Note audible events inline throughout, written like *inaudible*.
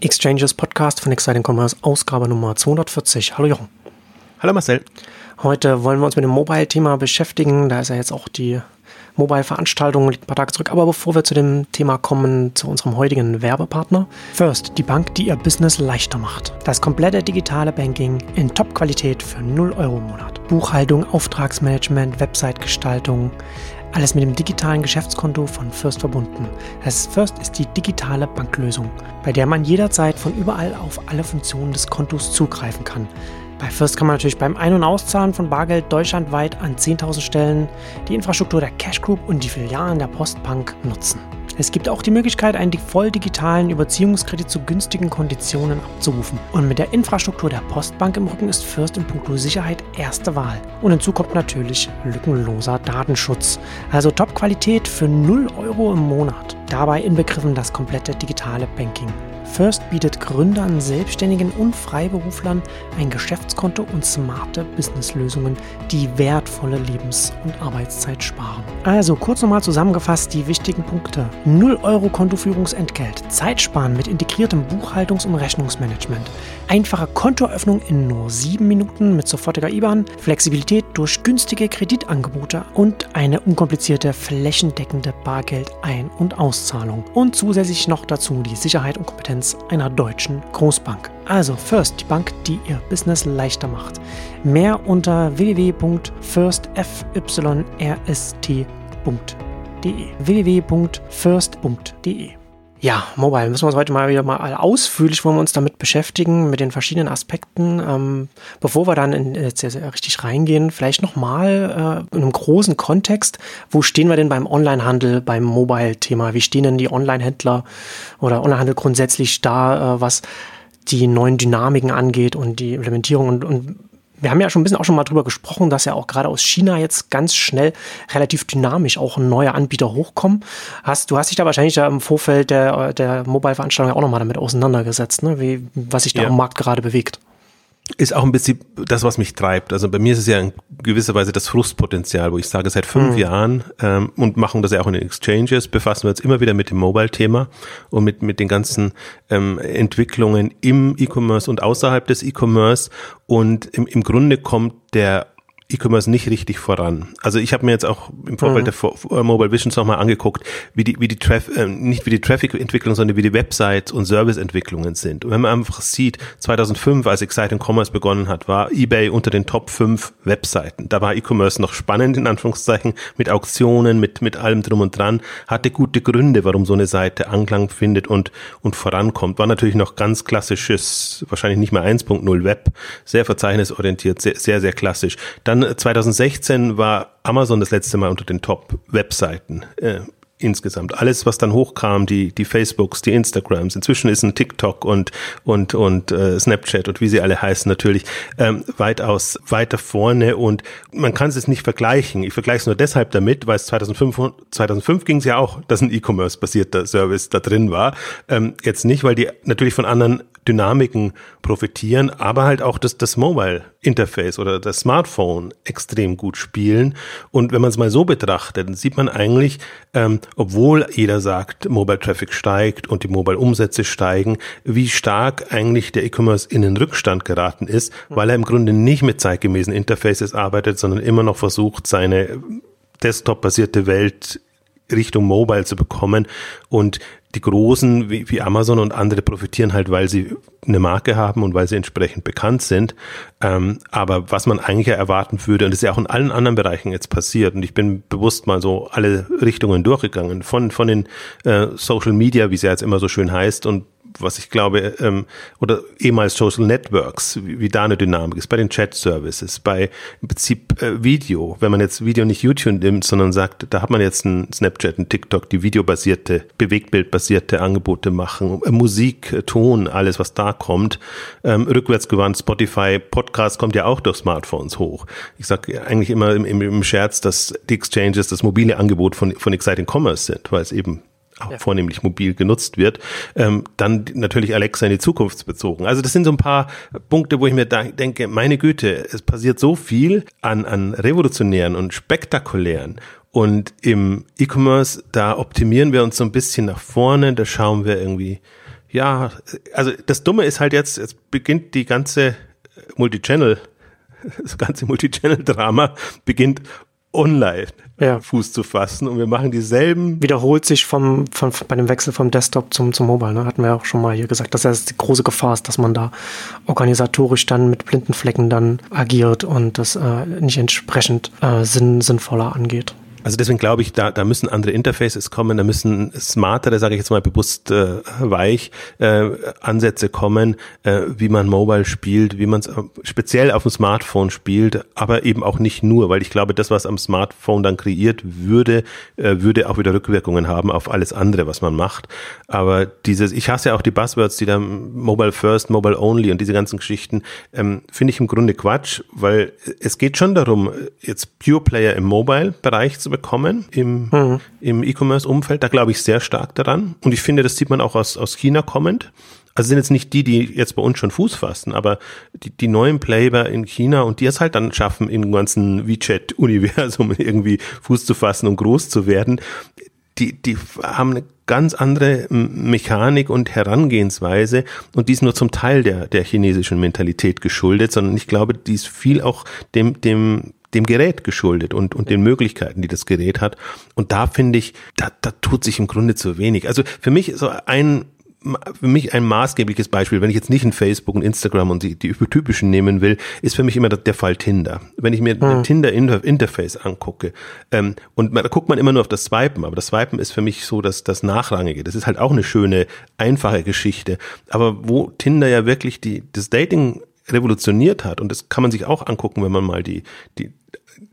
Exchanges Podcast von Exciting Commerce, Ausgabe Nummer 240. Hallo Jochen. Hallo Marcel. Heute wollen wir uns mit dem Mobile-Thema beschäftigen. Da ist ja jetzt auch die Mobile-Veranstaltung, liegt ein paar Tage zurück. Aber bevor wir zu dem Thema kommen, zu unserem heutigen Werbepartner. First, die Bank, die ihr Business leichter macht. Das komplette digitale Banking in Top-Qualität für 0 Euro im Monat. Buchhaltung, Auftragsmanagement, Website-Gestaltung, alles mit dem digitalen Geschäftskonto von First verbunden. Das First ist die digitale Banklösung, bei der man jederzeit von überall auf alle Funktionen des Kontos zugreifen kann. Bei First kann man natürlich beim Ein- und Auszahlen von Bargeld deutschlandweit an 10.000 Stellen die Infrastruktur der Cash Group und die Filialen der Postbank nutzen. Es gibt auch die Möglichkeit, einen voll digitalen Überziehungskredit zu günstigen Konditionen abzurufen. Und mit der Infrastruktur der Postbank im Rücken ist First in puncto Sicherheit erste Wahl. Und hinzu kommt natürlich lückenloser Datenschutz. Also Top-Qualität für 0 Euro im Monat. Dabei inbegriffen das komplette digitale Banking. First bietet Gründern, Selbstständigen und Freiberuflern ein Geschäftskonto und smarte Businesslösungen, die wertvolle Lebens- und Arbeitszeit sparen. Also kurz nochmal zusammengefasst die wichtigen Punkte. 0 Euro Kontoführungsentgelt, Zeitsparen mit integriertem Buchhaltungs- und Rechnungsmanagement, einfache Kontoeröffnung in nur 7 Minuten mit sofortiger IBAN, Flexibilität durch günstige Kreditangebote und eine unkomplizierte flächendeckende Bargeld-Ein- und Auszahlung. Und zusätzlich noch dazu die Sicherheit und Kompetenz Kompetenz einer deutschen Großbank. Also First, die Bank, die ihr Business leichter macht. Mehr unter www.firstfyrst.de www.first.de ja, Mobile müssen wir uns heute mal wieder mal ausführlich wollen wir uns damit beschäftigen, mit den verschiedenen Aspekten. Ähm, bevor wir dann in, jetzt richtig reingehen, vielleicht nochmal äh, in einem großen Kontext, wo stehen wir denn beim Onlinehandel, beim Mobile-Thema? Wie stehen denn die Online-Händler oder Onlinehandel grundsätzlich da, äh, was die neuen Dynamiken angeht und die Implementierung und, und wir haben ja schon ein bisschen auch schon mal drüber gesprochen, dass ja auch gerade aus China jetzt ganz schnell relativ dynamisch auch neue Anbieter hochkommen. Hast, du hast dich da wahrscheinlich da im Vorfeld der, der Mobile-Veranstaltung auch nochmal damit auseinandergesetzt, ne? Wie, was sich da ja. am Markt gerade bewegt ist auch ein bisschen das, was mich treibt. Also bei mir ist es ja in gewisser Weise das Frustpotenzial, wo ich sage, seit fünf mhm. Jahren ähm, und machen das ja auch in den Exchanges, befassen wir uns immer wieder mit dem Mobile-Thema und mit, mit den ganzen ähm, Entwicklungen im E-Commerce und außerhalb des E-Commerce. Und im, im Grunde kommt der E-Commerce nicht richtig voran. Also ich habe mir jetzt auch im Vorfeld mhm. der Mobile Visions nochmal angeguckt, wie die, wie die Traf äh, nicht wie die Traffic-Entwicklung, sondern wie die Websites und Service-Entwicklungen sind. Und wenn man einfach sieht, 2005, als Exciting Commerce begonnen hat, war eBay unter den Top 5 Webseiten. Da war E-Commerce noch spannend, in Anführungszeichen, mit Auktionen, mit, mit allem drum und dran, hatte gute Gründe, warum so eine Seite Anklang findet und, und vorankommt. War natürlich noch ganz klassisches, wahrscheinlich nicht mehr 1.0 Web, sehr verzeichnisorientiert, sehr, sehr, sehr klassisch. Dann dann 2016 äh, war Amazon das letzte Mal unter den Top-Webseiten. Äh, insgesamt. Alles, was dann hochkam, die, die Facebooks, die Instagrams, inzwischen ist ein TikTok und, und, und äh, Snapchat und wie sie alle heißen natürlich ähm, weitaus weiter vorne und man kann es nicht vergleichen. Ich vergleiche es nur deshalb damit, weil es 2005, 2005 ging es ja auch, dass ein E-Commerce-basierter Service da drin war. Ähm, jetzt nicht, weil die natürlich von anderen Dynamiken profitieren, aber halt auch das, das Mobile-Interface oder das Smartphone extrem gut spielen. Und wenn man es mal so betrachtet, dann sieht man eigentlich, ähm, obwohl jeder sagt, Mobile Traffic steigt und die Mobile Umsätze steigen, wie stark eigentlich der E-Commerce in den Rückstand geraten ist, weil er im Grunde nicht mit zeitgemäßen Interfaces arbeitet, sondern immer noch versucht, seine Desktop-basierte Welt Richtung Mobile zu bekommen. Und die Großen wie, wie, Amazon und andere profitieren halt, weil sie eine Marke haben und weil sie entsprechend bekannt sind. Ähm, aber was man eigentlich erwarten würde, und das ist ja auch in allen anderen Bereichen jetzt passiert, und ich bin bewusst mal so alle Richtungen durchgegangen, von, von den äh, Social Media, wie es ja jetzt immer so schön heißt, und was ich glaube, ähm, oder ehemals Social Networks, wie, wie da eine Dynamik ist, bei den Chat-Services, bei im Prinzip äh, Video, wenn man jetzt Video nicht YouTube nimmt, sondern sagt, da hat man jetzt ein Snapchat, ein TikTok, die videobasierte, Bewegtbildbasierte Angebote machen, äh, Musik, äh, Ton, alles, was da kommt, ähm, rückwärtsgewandt, Spotify, Podcast kommt ja auch durch Smartphones hoch. Ich sage eigentlich immer im, im, im Scherz, dass die Exchanges das mobile Angebot von, von Exciting Commerce sind, weil es eben auch ja. vornehmlich mobil genutzt wird, ähm, dann natürlich Alexa in die Zukunft bezogen. Also das sind so ein paar Punkte, wo ich mir da denke, meine Güte, es passiert so viel an, an revolutionären und spektakulären und im E-Commerce, da optimieren wir uns so ein bisschen nach vorne, da schauen wir irgendwie ja, also das Dumme ist halt jetzt, jetzt beginnt die ganze Multichannel, *laughs* das ganze Multichannel-Drama beginnt online ja. Fuß zu fassen und wir machen dieselben. Wiederholt sich vom, vom, bei dem Wechsel vom Desktop zum, zum Mobile, ne? hatten wir auch schon mal hier gesagt, dass das die große Gefahr ist, dass man da organisatorisch dann mit blinden Flecken dann agiert und das äh, nicht entsprechend äh, sinn, sinnvoller angeht. Also deswegen glaube ich, da, da müssen andere Interfaces kommen, da müssen smartere, sage ich jetzt mal bewusst äh, weich, äh, Ansätze kommen, äh, wie man Mobile spielt, wie man es äh, speziell auf dem Smartphone spielt, aber eben auch nicht nur, weil ich glaube, das, was am Smartphone dann kreiert würde, äh, würde auch wieder Rückwirkungen haben auf alles andere, was man macht. Aber dieses, ich hasse ja auch die Buzzwords, die da Mobile First, Mobile Only und diese ganzen Geschichten, ähm, finde ich im Grunde Quatsch, weil es geht schon darum, jetzt Pure Player im Mobile-Bereich zu bekommen im, mhm. im E-Commerce-Umfeld. Da glaube ich sehr stark daran. Und ich finde, das sieht man auch aus, aus China kommend. Also sind jetzt nicht die, die jetzt bei uns schon Fuß fassen, aber die, die neuen Player in China und die es halt dann schaffen, im ganzen WeChat-Universum *laughs* irgendwie Fuß zu fassen und groß zu werden, die, die haben eine ganz andere Mechanik und Herangehensweise und die ist nur zum Teil der, der chinesischen Mentalität geschuldet, sondern ich glaube, die ist viel auch dem, dem dem Gerät geschuldet und, und den Möglichkeiten, die das Gerät hat. Und da finde ich, da, da tut sich im Grunde zu wenig. Also für mich so ein für mich ein maßgebliches Beispiel, wenn ich jetzt nicht in Facebook und Instagram und die, die typischen nehmen will, ist für mich immer der Fall Tinder. Wenn ich mir hm. ein Tinder-Interface angucke, ähm, und man, da guckt man immer nur auf das Swipen, aber das Swipen ist für mich so das, das Nachrangige. Das ist halt auch eine schöne, einfache Geschichte. Aber wo Tinder ja wirklich die, das Dating revolutioniert hat, und das kann man sich auch angucken, wenn man mal die, die,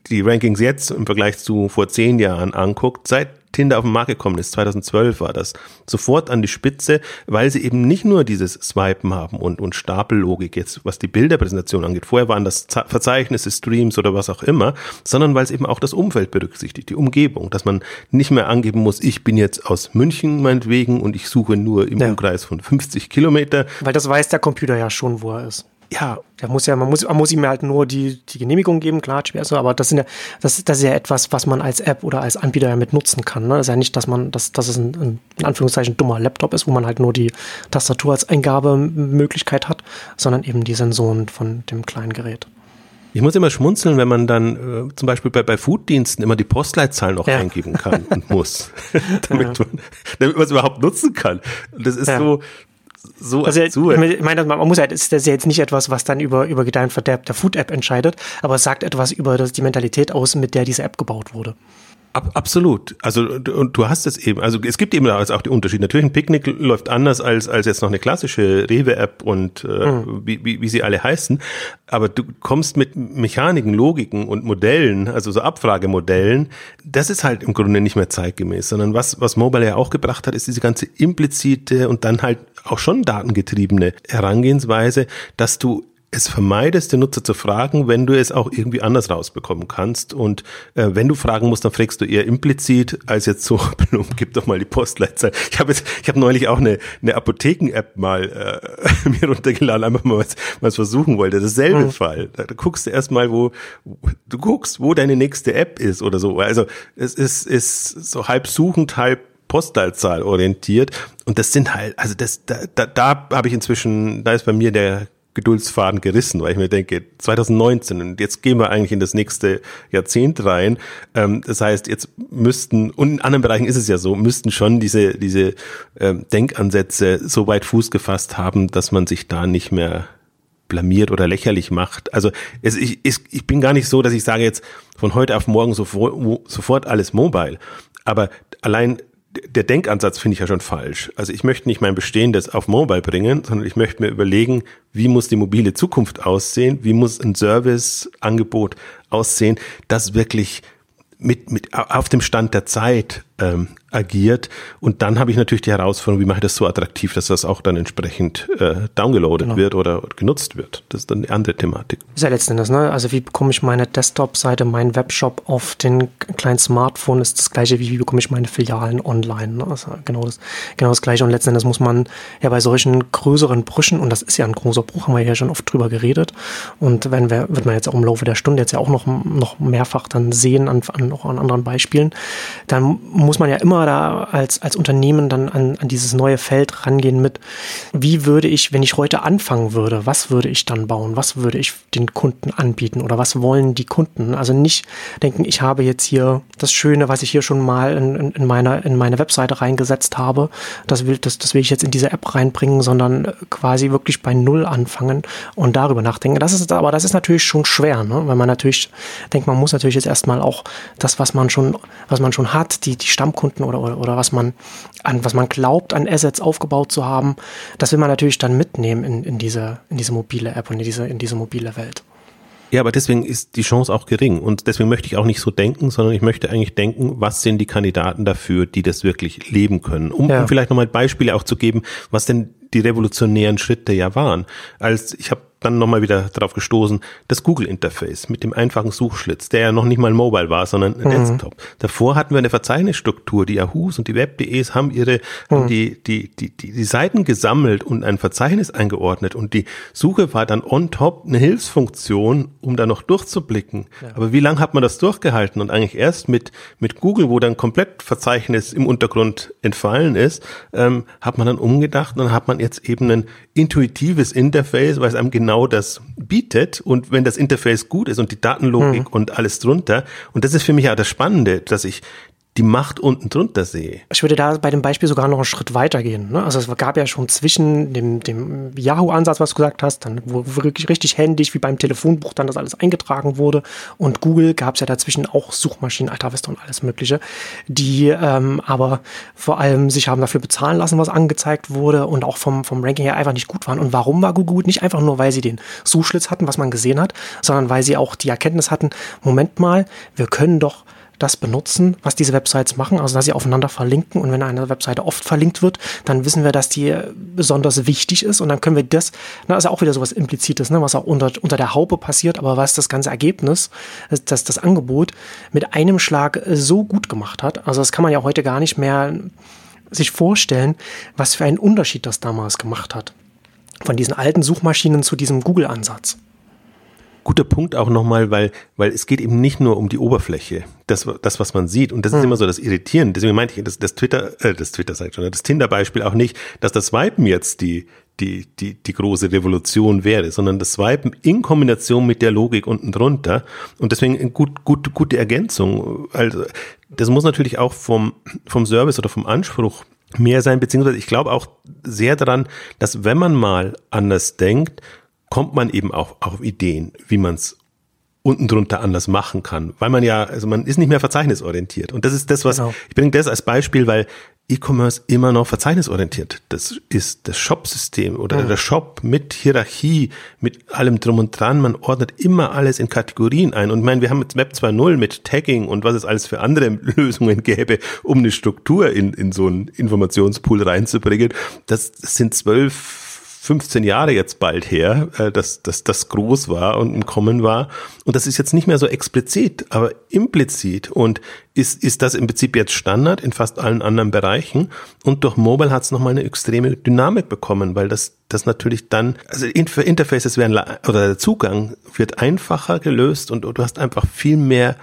die Rankings jetzt im Vergleich zu vor zehn Jahren anguckt, seit Tinder auf den Markt gekommen ist, 2012 war das, sofort an die Spitze, weil sie eben nicht nur dieses Swipen haben und, und Stapellogik jetzt, was die Bilderpräsentation angeht. Vorher waren das Verzeichnisse, Streams oder was auch immer, sondern weil es eben auch das Umfeld berücksichtigt, die Umgebung, dass man nicht mehr angeben muss, ich bin jetzt aus München meinetwegen und ich suche nur im ja. Umkreis von 50 Kilometer. Weil das weiß der Computer ja schon, wo er ist ja, der muss ja, man muss, man muss ihm halt nur die, die Genehmigung geben, klar, schwer so, aber das sind ja, das, das ist ja etwas, was man als App oder als Anbieter ja mit nutzen kann. Ne? Das ist ja nicht, dass man, dass, dass es ein, ein in Anführungszeichen dummer Laptop ist, wo man halt nur die Tastatur als Eingabemöglichkeit hat, sondern eben die Sensoren von dem kleinen Gerät. Ich muss immer schmunzeln, wenn man dann äh, zum Beispiel bei, bei Fooddiensten immer die Postleitzahl noch ja. eingeben kann und muss, *laughs* *laughs* damit, ja. man, damit man es überhaupt nutzen kann. Und das ist ja. so, so also, absurd. Ich meine, man muss halt, ist das ja jetzt nicht etwas, was dann über, über Gedeihen Verderb der Food-App entscheidet, aber es sagt etwas über das, die Mentalität aus, mit der diese App gebaut wurde. Ab, absolut. Also und du hast es eben. Also es gibt eben auch die Unterschiede. Natürlich ein Picknick läuft anders als als jetzt noch eine klassische Rewe-App und äh, mhm. wie, wie, wie sie alle heißen. Aber du kommst mit Mechaniken, Logiken und Modellen, also so Abfragemodellen. Das ist halt im Grunde nicht mehr zeitgemäß, sondern was was Mobile ja auch gebracht hat, ist diese ganze implizite und dann halt auch schon datengetriebene Herangehensweise, dass du es vermeidest, den Nutzer zu fragen, wenn du es auch irgendwie anders rausbekommen kannst. Und äh, wenn du fragen musst, dann fragst du eher implizit, als jetzt so, *laughs* gib doch mal die Postleitzahl. Ich habe jetzt, ich habe neulich auch eine, eine Apotheken-App mal äh, *laughs* mir runtergeladen, einfach mal was, was versuchen wollte. Dasselbe mhm. Fall. Da, da guckst du erstmal, wo, du guckst, wo deine nächste App ist oder so. Also es ist, ist so halb suchend, halb Postleitzahl orientiert. Und das sind halt, also das, da, da, da habe ich inzwischen, da ist bei mir der Geduldsfaden gerissen, weil ich mir denke, 2019 und jetzt gehen wir eigentlich in das nächste Jahrzehnt rein. Ähm, das heißt, jetzt müssten, und in anderen Bereichen ist es ja so, müssten schon diese, diese ähm, Denkansätze so weit Fuß gefasst haben, dass man sich da nicht mehr blamiert oder lächerlich macht. Also es, ich, ich bin gar nicht so, dass ich sage jetzt von heute auf morgen sofort, sofort alles mobile. Aber allein der Denkansatz finde ich ja schon falsch. Also ich möchte nicht mein Bestehendes auf Mobile bringen, sondern ich möchte mir überlegen, wie muss die mobile Zukunft aussehen, wie muss ein Serviceangebot aussehen, das wirklich mit, mit auf dem Stand der Zeit ähm, agiert. Und dann habe ich natürlich die Herausforderung, wie mache ich das so attraktiv, dass das auch dann entsprechend äh, downgeloadet genau. wird oder genutzt wird. Das ist dann eine andere Thematik. Ist ja letzten Endes, ne? Also wie bekomme ich meine Desktop-Seite, meinen Webshop auf den kleinen Smartphone, ist das gleiche wie wie bekomme ich meine Filialen online. Ne? Also genau das, genau das gleiche. Und letzten Endes muss man ja bei solchen größeren Brüchen, und das ist ja ein großer Bruch, haben wir ja schon oft drüber geredet. Und wenn wir, wird man jetzt auch im Laufe der Stunde jetzt ja auch noch, noch mehrfach dann sehen, an, an, auch an anderen Beispielen, dann muss man ja immer da als, als Unternehmen dann an, an dieses neue Feld rangehen mit, wie würde ich, wenn ich heute anfangen würde, was würde ich dann bauen, was würde ich den Kunden anbieten oder was wollen die Kunden? Also nicht denken, ich habe jetzt hier das Schöne, was ich hier schon mal in, in, in meiner, in meine Webseite reingesetzt habe, das will, das, das will ich jetzt in diese App reinbringen, sondern quasi wirklich bei Null anfangen und darüber nachdenken. Das ist, aber das ist natürlich schon schwer, ne? weil man natürlich denkt, man muss natürlich jetzt erstmal auch das, was man schon, was man schon hat, die, die Stammkunden oder, oder, oder was man an, was man glaubt, an Assets aufgebaut zu haben, das will man natürlich dann mitnehmen in, in diese, in diese mobile App und in diese, in diese mobile Welt. Ja, aber deswegen ist die Chance auch gering. Und deswegen möchte ich auch nicht so denken, sondern ich möchte eigentlich denken, was sind die Kandidaten dafür, die das wirklich leben können. Um, ja. um vielleicht nochmal Beispiele auch zu geben, was denn die revolutionären Schritte ja waren. Als ich habe dann nochmal wieder darauf gestoßen, das Google-Interface mit dem einfachen Suchschlitz, der ja noch nicht mal mobile war, sondern ein mhm. Desktop. Davor hatten wir eine Verzeichnisstruktur, die Yahoos und die Web.de's haben ihre, mhm. die, die, die, die, die Seiten gesammelt und ein Verzeichnis eingeordnet und die Suche war dann on top eine Hilfsfunktion, um da noch durchzublicken. Ja. Aber wie lange hat man das durchgehalten? Und eigentlich erst mit, mit Google, wo dann komplett Verzeichnis im Untergrund entfallen ist, ähm, hat man dann umgedacht und dann hat man jetzt eben ein intuitives Interface, weil es einem genau genau das bietet und wenn das Interface gut ist und die Datenlogik hm. und alles drunter. Und das ist für mich ja das Spannende, dass ich die Macht unten drunter sehe. Ich würde da bei dem Beispiel sogar noch einen Schritt weiter gehen. Ne? Also es gab ja schon zwischen dem, dem Yahoo-Ansatz, was du gesagt hast, dann wo wirklich richtig händig, wie beim Telefonbuch dann das alles eingetragen wurde. Und Google gab es ja dazwischen auch Suchmaschinen, Alta Vista und alles Mögliche, die ähm, aber vor allem sich haben dafür bezahlen lassen, was angezeigt wurde und auch vom, vom Ranking her einfach nicht gut waren. Und warum war Google gut? Nicht einfach nur, weil sie den Suchschlitz hatten, was man gesehen hat, sondern weil sie auch die Erkenntnis hatten, Moment mal, wir können doch das benutzen, was diese Websites machen, also dass sie aufeinander verlinken. Und wenn eine Webseite oft verlinkt wird, dann wissen wir, dass die besonders wichtig ist. Und dann können wir das, na, ist auch wieder sowas Implizites, ne, was auch unter, unter der Haube passiert, aber was das ganze Ergebnis, dass das Angebot mit einem Schlag so gut gemacht hat. Also das kann man ja heute gar nicht mehr sich vorstellen, was für einen Unterschied das damals gemacht hat. Von diesen alten Suchmaschinen zu diesem Google-Ansatz guter Punkt auch nochmal, weil, weil es geht eben nicht nur um die Oberfläche, das, das was man sieht. Und das ist hm. immer so das Irritieren. Deswegen meinte ich, das, das Twitter, äh, das Twitter sagt schon, das Tinder-Beispiel auch nicht, dass das Swipen jetzt die, die, die, die große Revolution wäre, sondern das Swipen in Kombination mit der Logik unten drunter. Und deswegen eine gut, gut, gute Ergänzung. Also, das muss natürlich auch vom, vom Service oder vom Anspruch mehr sein, beziehungsweise ich glaube auch sehr daran, dass wenn man mal anders denkt, kommt man eben auch auf Ideen, wie man es unten drunter anders machen kann, weil man ja, also man ist nicht mehr verzeichnisorientiert. Und das ist das, was, genau. ich bringe das als Beispiel, weil E-Commerce immer noch verzeichnisorientiert. Das ist das Shop-System oder mhm. der Shop mit Hierarchie, mit allem drum und dran. Man ordnet immer alles in Kategorien ein. Und ich meine, wir haben jetzt Web 2.0 mit Tagging und was es alles für andere *laughs* Lösungen gäbe, um eine Struktur in, in so einen Informationspool reinzubringen. Das, das sind zwölf 15 Jahre jetzt bald her, äh, dass, dass das groß war und im Kommen war. Und das ist jetzt nicht mehr so explizit, aber implizit. Und ist, ist das im Prinzip jetzt Standard in fast allen anderen Bereichen. Und durch Mobile hat es nochmal eine extreme Dynamik bekommen, weil das, das natürlich dann, also Interfaces werden, oder der Zugang wird einfacher gelöst und, du hast einfach viel mehr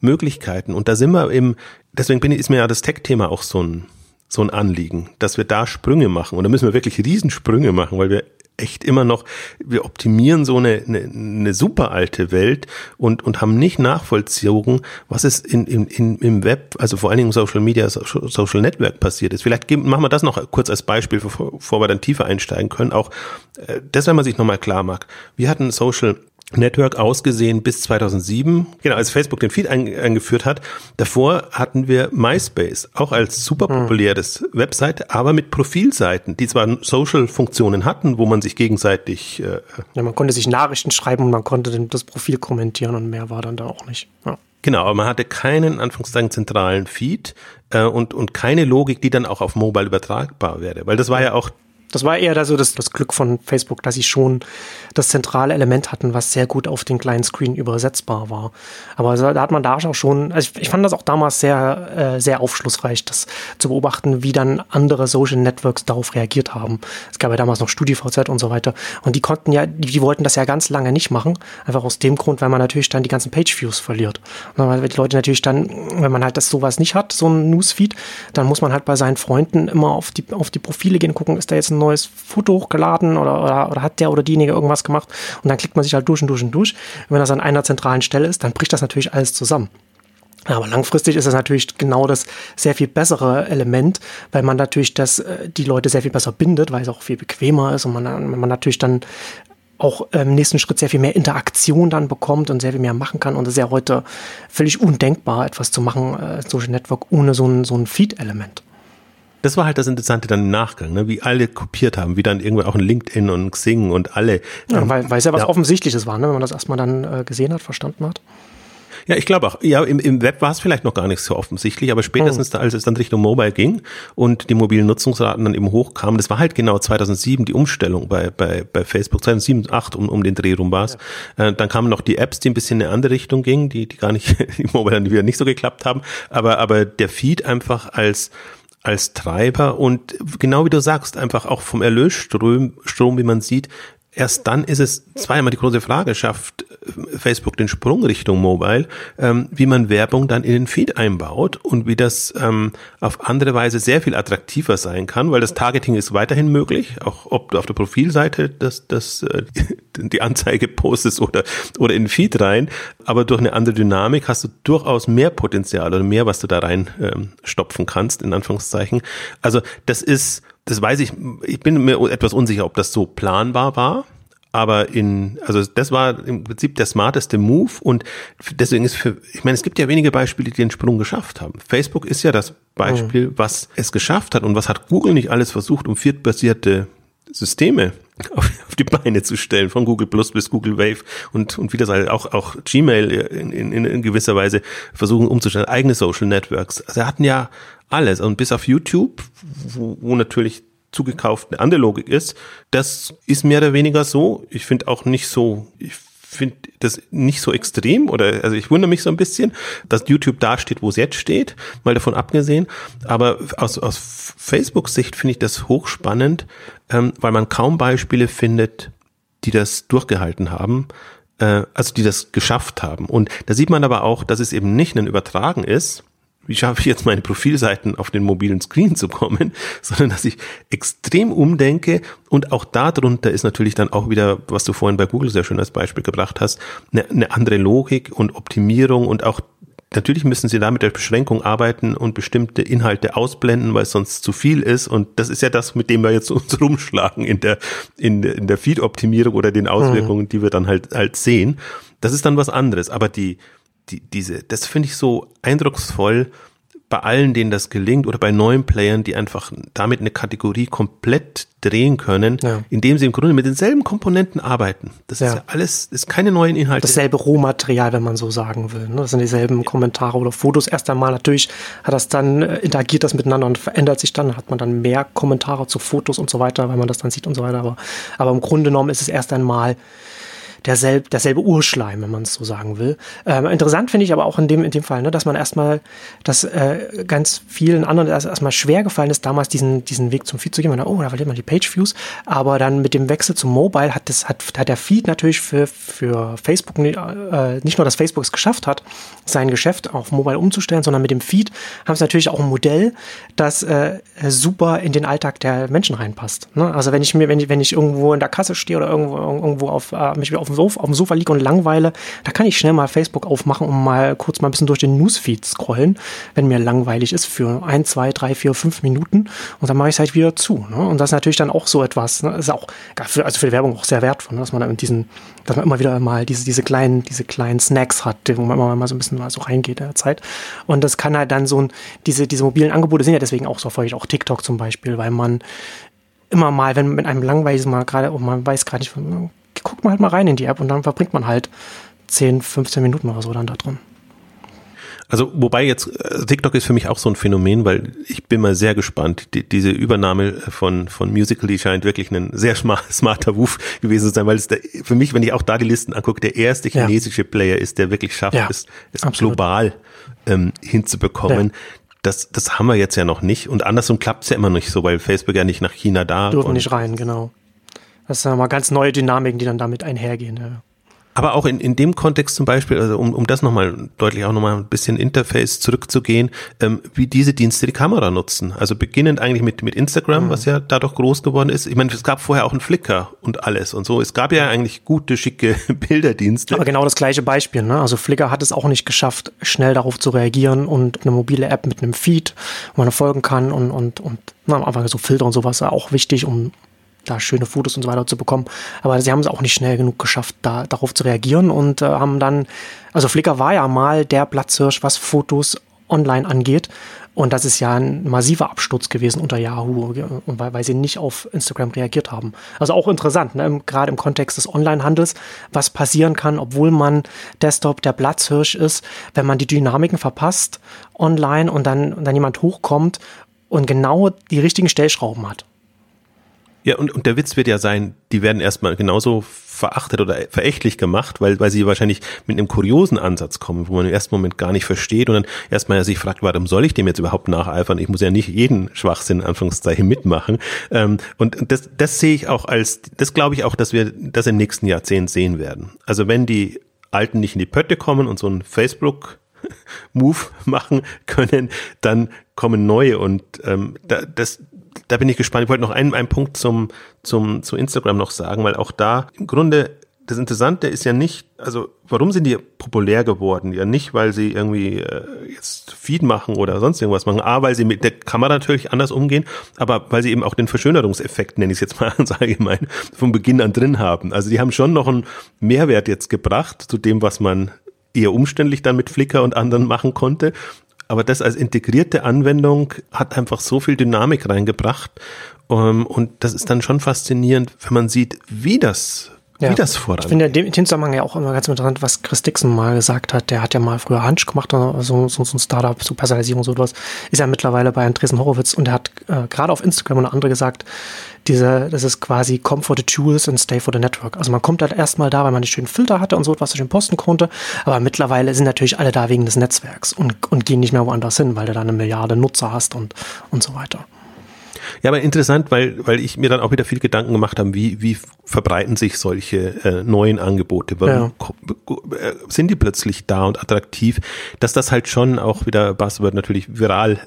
Möglichkeiten. Und da sind wir eben, deswegen bin ich, ist mir ja das Tech-Thema auch so ein, so ein Anliegen, dass wir da Sprünge machen. Und da müssen wir wirklich Riesensprünge machen, weil wir echt immer noch, wir optimieren so eine, eine, eine super alte Welt und, und haben nicht nachvollzogen, was es in, in, in, im Web, also vor allen Dingen Social Media, Social Network passiert ist. Vielleicht geben, machen wir das noch kurz als Beispiel, bevor, bevor wir dann tiefer einsteigen können. Auch äh, das, wenn man sich nochmal klar macht. Wir hatten Social Network ausgesehen bis 2007, genau, als Facebook den Feed eingeführt hat. Davor hatten wir MySpace, auch als super populäres hm. Website, aber mit Profilseiten, die zwar Social-Funktionen hatten, wo man sich gegenseitig... Äh, ja, man konnte sich Nachrichten schreiben und man konnte das Profil kommentieren und mehr war dann da auch nicht. Ja. Genau, aber man hatte keinen, Anführungszeichen, zentralen Feed äh, und, und keine Logik, die dann auch auf Mobile übertragbar wäre. Weil das war ja auch Das war eher so das, das Glück von Facebook, dass sie schon das zentrale Element hatten, was sehr gut auf den kleinen Screen übersetzbar war. Aber da hat man da auch schon, also ich, ich fand das auch damals sehr, äh, sehr aufschlussreich, das zu beobachten, wie dann andere Social Networks darauf reagiert haben. Es gab ja damals noch StudiVZ und so weiter. Und die konnten ja, die, die wollten das ja ganz lange nicht machen. Einfach aus dem Grund, weil man natürlich dann die ganzen Page-Views verliert. Weil die Leute natürlich dann, wenn man halt das sowas nicht hat, so ein Newsfeed, dann muss man halt bei seinen Freunden immer auf die, auf die Profile gehen, gucken, ist da jetzt ein neues Foto hochgeladen oder, oder, oder hat der oder diejenige irgendwas gemacht und dann klickt man sich halt durch und durch und durch. Und wenn das an einer zentralen Stelle ist, dann bricht das natürlich alles zusammen. Aber langfristig ist es natürlich genau das sehr viel bessere Element, weil man natürlich das, äh, die Leute sehr viel besser bindet, weil es auch viel bequemer ist und man, man natürlich dann auch im nächsten Schritt sehr viel mehr Interaktion dann bekommt und sehr viel mehr machen kann. Und es ist ja heute völlig undenkbar, etwas zu machen, äh, Social Network, ohne so ein, so ein Feed-Element das war halt das Interessante dann im Nachgang, ne? wie alle kopiert haben, wie dann irgendwie auch ein LinkedIn und Xing und alle. Ja, ähm, weil, weil es ja was ja. Offensichtliches war, ne? wenn man das erstmal dann äh, gesehen hat, verstanden hat. Ja, ich glaube auch. Ja, im, im Web war es vielleicht noch gar nicht so offensichtlich, aber spätestens, oh. als es dann Richtung Mobile ging und die mobilen Nutzungsraten dann eben hochkamen, das war halt genau 2007 die Umstellung bei, bei, bei Facebook, 2007, 2008 um, um den Dreh rum war es. Ja. Äh, dann kamen noch die Apps, die ein bisschen in eine andere Richtung gingen, die, die gar nicht, *laughs* die Mobile dann wieder nicht so geklappt haben, aber, aber der Feed einfach als als Treiber. Und genau wie du sagst, einfach auch vom Erlösstrom, Strom, wie man sieht, erst dann ist es zweimal die große Frage, schafft äh, Facebook den Sprung Richtung Mobile, ähm, wie man Werbung dann in den Feed einbaut und wie das ähm, auf andere Weise sehr viel attraktiver sein kann, weil das Targeting ist weiterhin möglich, auch ob du auf der Profilseite das, das, äh, *laughs* die Anzeige postest oder, oder in den Feed rein, aber durch eine andere Dynamik hast du durchaus mehr Potenzial oder mehr, was du da rein ähm, stopfen kannst, in Anführungszeichen. Also das ist das weiß ich, ich bin mir etwas unsicher, ob das so planbar war. Aber in, also das war im Prinzip der smarteste Move und deswegen ist für, ich meine, es gibt ja wenige Beispiele, die den Sprung geschafft haben. Facebook ist ja das Beispiel, mhm. was es geschafft hat und was hat Google nicht alles versucht, um viertbasierte Systeme auf, die Beine zu stellen, von Google Plus bis Google Wave und, und wie das halt auch, auch Gmail in, in, in gewisser Weise versuchen umzustellen, eigene Social Networks. Also hatten ja alles. Und bis auf YouTube, wo, wo natürlich zugekauft eine andere Logik ist, das ist mehr oder weniger so. Ich finde auch nicht so, ich finde das nicht so extrem oder also ich wundere mich so ein bisschen, dass YouTube da steht, wo es jetzt steht, mal davon abgesehen. Aber aus, aus Facebook-Sicht finde ich das hochspannend, ähm, weil man kaum Beispiele findet, die das durchgehalten haben, äh, also die das geschafft haben. Und da sieht man aber auch, dass es eben nicht ein Übertragen ist, wie schaffe ich jetzt meine Profilseiten auf den mobilen Screen zu kommen, *laughs* sondern dass ich extrem umdenke und auch darunter ist natürlich dann auch wieder, was du vorhin bei Google sehr schön als Beispiel gebracht hast, eine, eine andere Logik und Optimierung und auch Natürlich müssen sie da mit der Beschränkung arbeiten und bestimmte Inhalte ausblenden, weil es sonst zu viel ist. Und das ist ja das, mit dem wir jetzt *laughs* uns rumschlagen in der, in, der, in der Feed-Optimierung oder den Auswirkungen, mhm. die wir dann halt, halt sehen. Das ist dann was anderes. Aber die, die, diese, das finde ich so eindrucksvoll bei allen, denen das gelingt oder bei neuen Playern, die einfach damit eine Kategorie komplett drehen können, ja. indem sie im Grunde mit denselben Komponenten arbeiten. Das ja. ist ja alles, das ist keine neuen Inhalte. Dasselbe Rohmaterial, wenn man so sagen will. Ne? Das sind dieselben. Kommentare oder Fotos. Erst einmal natürlich hat das dann, äh, interagiert das miteinander und verändert sich dann, hat man dann mehr Kommentare zu Fotos und so weiter, wenn man das dann sieht und so weiter. Aber, aber im Grunde genommen ist es erst einmal derselbe, derselbe Urschleim, wenn man es so sagen will. Ähm, interessant finde ich aber auch in dem, in dem Fall, ne, dass man erstmal, dass äh, ganz vielen anderen erstmal schwer gefallen ist, damals diesen, diesen Weg zum Feed zu gehen. Man, oh, da verliert man die Page-Views. Aber dann mit dem Wechsel zum Mobile hat, das, hat, hat der Feed natürlich für, für Facebook äh, nicht nur, dass Facebook es geschafft hat, sein Geschäft auf Mobile umzustellen, sondern mit dem Feed haben sie natürlich auch ein Modell, das äh, super in den Alltag der Menschen reinpasst. Ne? Also wenn ich mir, wenn ich, wenn ich irgendwo in der Kasse stehe oder irgendwo, irgendwo auf, äh, mich auf dem Sofa, auf dem Sofa liege und langweile, da kann ich schnell mal Facebook aufmachen und mal kurz mal ein bisschen durch den Newsfeed scrollen, wenn mir langweilig ist für ein, zwei, drei, vier, fünf Minuten und dann mache ich es halt wieder zu. Ne? Und das ist natürlich dann auch so etwas, ne? ist auch für, also für die Werbung auch sehr wertvoll, ne? dass man dann diesen, dass man immer wieder mal diese, diese kleinen, diese kleinen Snacks hat, wo man immer mal so ein bisschen mal so reingeht in der Zeit. Und das kann halt dann so ein, diese, diese mobilen Angebote sind ja deswegen auch so erfolgreich, auch TikTok zum Beispiel, weil man immer mal, wenn mit einem langweilig ist, mal gerade, und man weiß gerade nicht, guckt man halt mal rein in die App und dann verbringt man halt 10, 15 Minuten oder so dann da drin. Also wobei jetzt äh, TikTok ist für mich auch so ein Phänomen, weil ich bin mal sehr gespannt. Die, diese Übernahme von von Musically scheint wirklich ein sehr *laughs* smarter Move gewesen zu sein, weil es der, für mich, wenn ich auch da die Listen angucke, der erste chinesische ja. Player ist, der wirklich schafft, ja, es, es global ähm, hinzubekommen. Ja. Das, das haben wir jetzt ja noch nicht. Und andersrum klappt es ja immer nicht so, weil Facebook ja nicht nach China da. Dürfen nicht rein, genau. Das sind mal ganz neue Dynamiken, die dann damit einhergehen. Ja. Aber auch in, in dem Kontext zum Beispiel, also um, um das nochmal deutlich auch nochmal ein bisschen Interface zurückzugehen, ähm, wie diese Dienste die Kamera nutzen. Also beginnend eigentlich mit, mit Instagram, mhm. was ja dadurch groß geworden ist. Ich meine, es gab vorher auch einen Flickr und alles und so. Es gab ja eigentlich gute, schicke *laughs* Bilderdienste. Aber genau das gleiche Beispiel. Ne? Also Flickr hat es auch nicht geschafft, schnell darauf zu reagieren und eine mobile App mit einem Feed, wo man folgen kann und, und, und na, einfach so Filter und sowas auch wichtig, um da schöne Fotos und so weiter zu bekommen. Aber sie haben es auch nicht schnell genug geschafft, da darauf zu reagieren und äh, haben dann, also Flickr war ja mal der Platzhirsch, was Fotos online angeht. Und das ist ja ein massiver Absturz gewesen unter Yahoo, weil, weil sie nicht auf Instagram reagiert haben. Also auch interessant, ne? gerade im Kontext des Onlinehandels, was passieren kann, obwohl man Desktop der Platzhirsch ist, wenn man die Dynamiken verpasst online und dann, und dann jemand hochkommt und genau die richtigen Stellschrauben hat. Ja, und, und der Witz wird ja sein, die werden erstmal genauso verachtet oder verächtlich gemacht, weil, weil sie wahrscheinlich mit einem kuriosen Ansatz kommen, wo man im ersten Moment gar nicht versteht und dann erstmal sich fragt, warum soll ich dem jetzt überhaupt nacheifern? Ich muss ja nicht jeden Schwachsinn, in Anführungszeichen, mitmachen. Ähm, und das, das sehe ich auch als, das glaube ich auch, dass wir das im nächsten Jahrzehnt sehen werden. Also wenn die Alten nicht in die Pötte kommen und so ein Facebook Move *laughs* machen können, dann kommen neue und ähm, da, das, da bin ich gespannt. Ich wollte noch einen, einen Punkt zum, zum, zu Instagram noch sagen, weil auch da im Grunde das Interessante ist ja nicht, also warum sind die populär geworden? Ja nicht, weil sie irgendwie äh, jetzt Feed machen oder sonst irgendwas machen. A, weil sie mit der Kamera natürlich anders umgehen, aber weil sie eben auch den Verschönerungseffekt, nenne ich es jetzt mal ganz allgemein, von Beginn an drin haben. Also die haben schon noch einen Mehrwert jetzt gebracht zu dem, was man eher umständlich dann mit Flickr und anderen machen konnte. Aber das als integrierte Anwendung hat einfach so viel Dynamik reingebracht. Ähm, und das ist dann schon faszinierend, wenn man sieht, wie das ja. wie das vorangeht. Ich finde in dem Zusammenhang ja auch immer ganz interessant, was Chris Dixon mal gesagt hat. Der hat ja mal früher Hunch gemacht, so, so, so ein Startup, so Personalisierung, so etwas. Ist ja mittlerweile bei Andresen Horowitz und er hat äh, gerade auf Instagram und andere gesagt, diese, das ist quasi come for the tools and stay for the network. Also man kommt halt erstmal da, weil man die schönen Filter hatte und so etwas schön posten konnte. Aber mittlerweile sind natürlich alle da wegen des Netzwerks und, und gehen nicht mehr woanders hin, weil du da eine Milliarde Nutzer hast und, und so weiter. Ja, aber interessant, weil, weil ich mir dann auch wieder viel Gedanken gemacht habe, wie, wie verbreiten sich solche äh, neuen Angebote? Warum ja. Äh, sind die plötzlich da und attraktiv? Dass das halt schon auch wieder Buzzword natürlich viral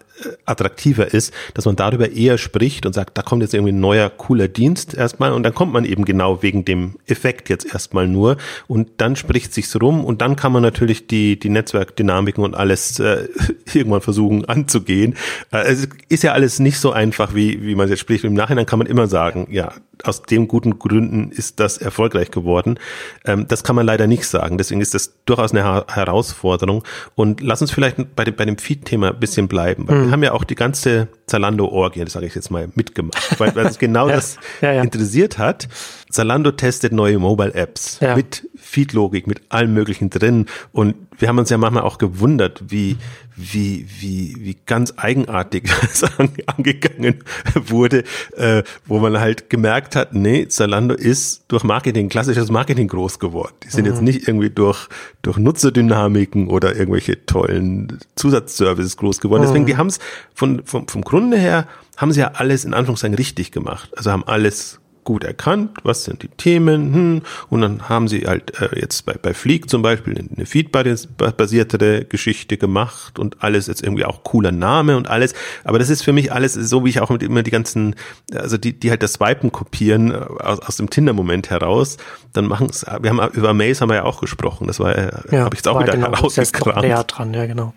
attraktiver ist, dass man darüber eher spricht und sagt, da kommt jetzt irgendwie ein neuer cooler Dienst erstmal und dann kommt man eben genau wegen dem Effekt jetzt erstmal nur und dann spricht sich's rum und dann kann man natürlich die, die Netzwerkdynamiken und alles äh, *laughs* irgendwann versuchen anzugehen. Äh, es ist ja alles nicht so einfach, wie, wie man jetzt spricht. Im Nachhinein kann man immer sagen, ja, aus dem guten Gründen ist das erfolgreich geworden. Ähm, das kann man leider nicht sagen. Deswegen ist das durchaus eine Herausforderung. Und lass uns vielleicht bei dem, bei dem Feed-Thema ein bisschen bleiben. Weil mhm. Wir haben ja auch die ganze Zalando-Orgie, das sage ich jetzt mal, mitgemacht, weil, weil es genau *laughs* ja, das ja, ja. interessiert hat. Zalando testet neue Mobile-Apps mit Feed-Logik, mit allem Möglichen drin. Und wir haben uns ja manchmal auch gewundert, wie, wie, wie, wie ganz eigenartig *laughs* das angegangen wurde, äh, wo man halt gemerkt hat, nee, Zalando ist durch Marketing, klassisches Marketing groß geworden. Die sind mhm. jetzt nicht irgendwie durch, durch Nutzerdynamiken oder irgendwelche tollen Zusatzservices groß geworden. Mhm. Deswegen, die haben es von, vom, vom Grunde her, haben sie ja alles in Anführungszeichen richtig gemacht. Also haben alles gut erkannt, was sind die Themen, hm, und dann haben sie halt äh, jetzt bei, bei Fleek zum Beispiel eine Feedback-basiertere Geschichte gemacht und alles jetzt irgendwie auch cooler Name und alles, aber das ist für mich alles so, wie ich auch mit immer die ganzen, also die, die halt das Swipen kopieren äh, aus, aus dem Tinder-Moment heraus, dann machen es, wir haben über Maze haben wir ja auch gesprochen, das war, äh, ja, habe ich jetzt auch wieder genau, herausgekramt. Näher dran, ja genau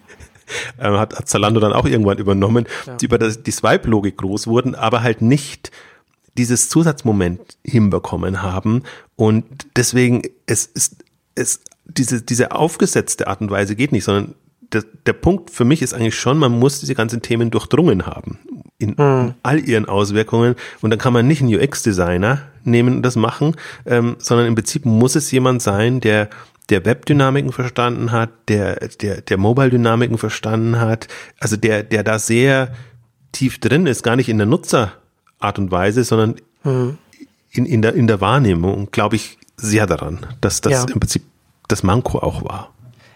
*laughs* hat, hat Zalando dann auch irgendwann übernommen, ja. die über das, die Swipe-Logik groß wurden, aber halt nicht dieses Zusatzmoment hinbekommen haben. Und deswegen, es ist, es, diese, diese aufgesetzte Art und Weise geht nicht, sondern der, der Punkt für mich ist eigentlich schon, man muss diese ganzen Themen durchdrungen haben. In, mhm. all ihren Auswirkungen. Und dann kann man nicht einen UX-Designer nehmen und das machen, ähm, sondern im Prinzip muss es jemand sein, der der Web-Dynamiken verstanden hat, der, der, der Mobile-Dynamiken verstanden hat, also der, der da sehr tief drin ist, gar nicht in der Nutzerart und Weise, sondern mhm. in, in, der, in der Wahrnehmung, glaube ich sehr daran, dass das ja. im Prinzip das Manko auch war.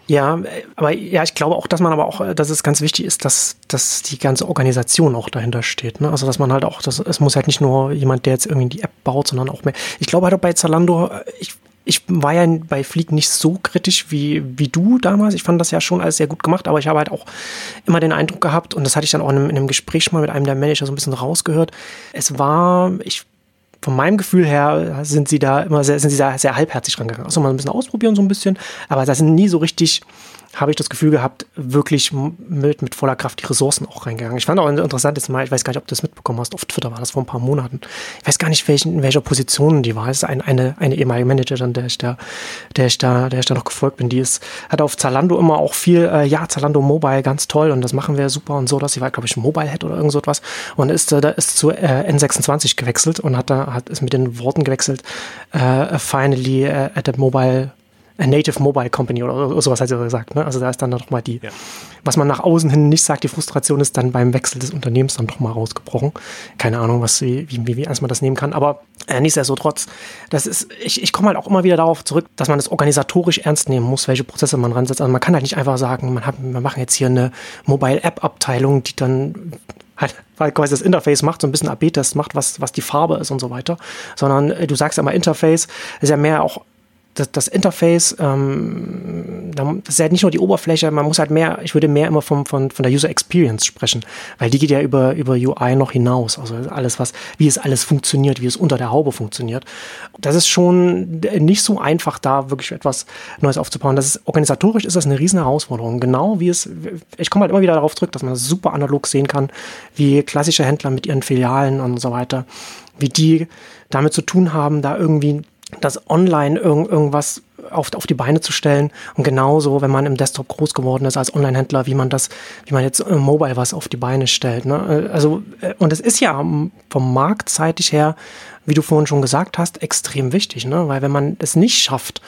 Ja, aber ja, ich glaube auch, dass man aber auch, dass es ganz wichtig ist, dass, dass die ganze Organisation auch dahinter steht. Ne? Also dass man halt auch, das, es muss halt nicht nur jemand, der jetzt irgendwie die App baut, sondern auch mehr. Ich glaube halt auch bei Zalando, ich, ich war ja bei Fleek nicht so kritisch wie, wie du damals. Ich fand das ja schon alles sehr gut gemacht, aber ich habe halt auch immer den Eindruck gehabt, und das hatte ich dann auch in einem, in einem Gespräch mal mit einem der Manager so ein bisschen rausgehört. Es war, ich von meinem Gefühl her sind sie da immer sehr, sind sie da sehr halbherzig rangegangen. Also mal ein bisschen ausprobieren, so ein bisschen, aber da sind nie so richtig habe ich das Gefühl gehabt, wirklich mit, mit voller Kraft die Ressourcen auch reingegangen. Ich fand auch interessant jetzt mal, ich weiß gar nicht, ob du das mitbekommen hast, auf Twitter war das vor ein paar Monaten. Ich weiß gar nicht, welchen, in welcher Position die war. Es ist ein, eine, eine ehemalige Managerin, der ich da, der ich da, der ich da noch gefolgt bin. Die ist, hat auf Zalando immer auch viel, äh, ja, Zalando Mobile, ganz toll und das machen wir super und so, dass sie war, glaube ich, Mobile Head oder irgend so etwas und ist, äh, da ist zu äh, N26 gewechselt und hat da, hat, ist mit den Worten gewechselt, äh, finally uh, at the mobile a Native Mobile Company oder sowas hat sie gesagt. Ne? Also da ist dann doch mal die, ja. was man nach außen hin nicht sagt, die Frustration ist dann beim Wechsel des Unternehmens dann doch mal rausgebrochen. Keine Ahnung, was wie, wie, wie ernst man das nehmen kann. Aber äh, nichtsdestotrotz, das ist, ich, ich komme halt auch immer wieder darauf zurück, dass man das organisatorisch ernst nehmen muss, welche Prozesse man ransetzt. Also man kann halt nicht einfach sagen, man hat, wir machen jetzt hier eine Mobile App Abteilung, die dann halt weil quasi das Interface macht, so ein bisschen AB-Test macht, was, was die Farbe ist und so weiter, sondern äh, du sagst ja mal Interface, ist ja mehr auch das, das Interface, ähm, das ist ja nicht nur die Oberfläche, man muss halt mehr, ich würde mehr immer vom, von, von der User Experience sprechen, weil die geht ja über, über UI noch hinaus. Also alles, was, wie es alles funktioniert, wie es unter der Haube funktioniert. Das ist schon nicht so einfach, da wirklich etwas Neues aufzubauen. Das ist, organisatorisch ist das eine riesen Herausforderung. Genau wie es, ich komme halt immer wieder darauf zurück, dass man das super analog sehen kann, wie klassische Händler mit ihren Filialen und so weiter, wie die damit zu tun haben, da irgendwie das online irg irgendwas auf, auf die Beine zu stellen. Und genauso, wenn man im Desktop groß geworden ist als Online-Händler, wie man das, wie man jetzt im Mobile was auf die Beine stellt. Ne? Also, äh, und es ist ja vom marktseitig her wie du vorhin schon gesagt hast, extrem wichtig, ne? weil wenn man es nicht schafft,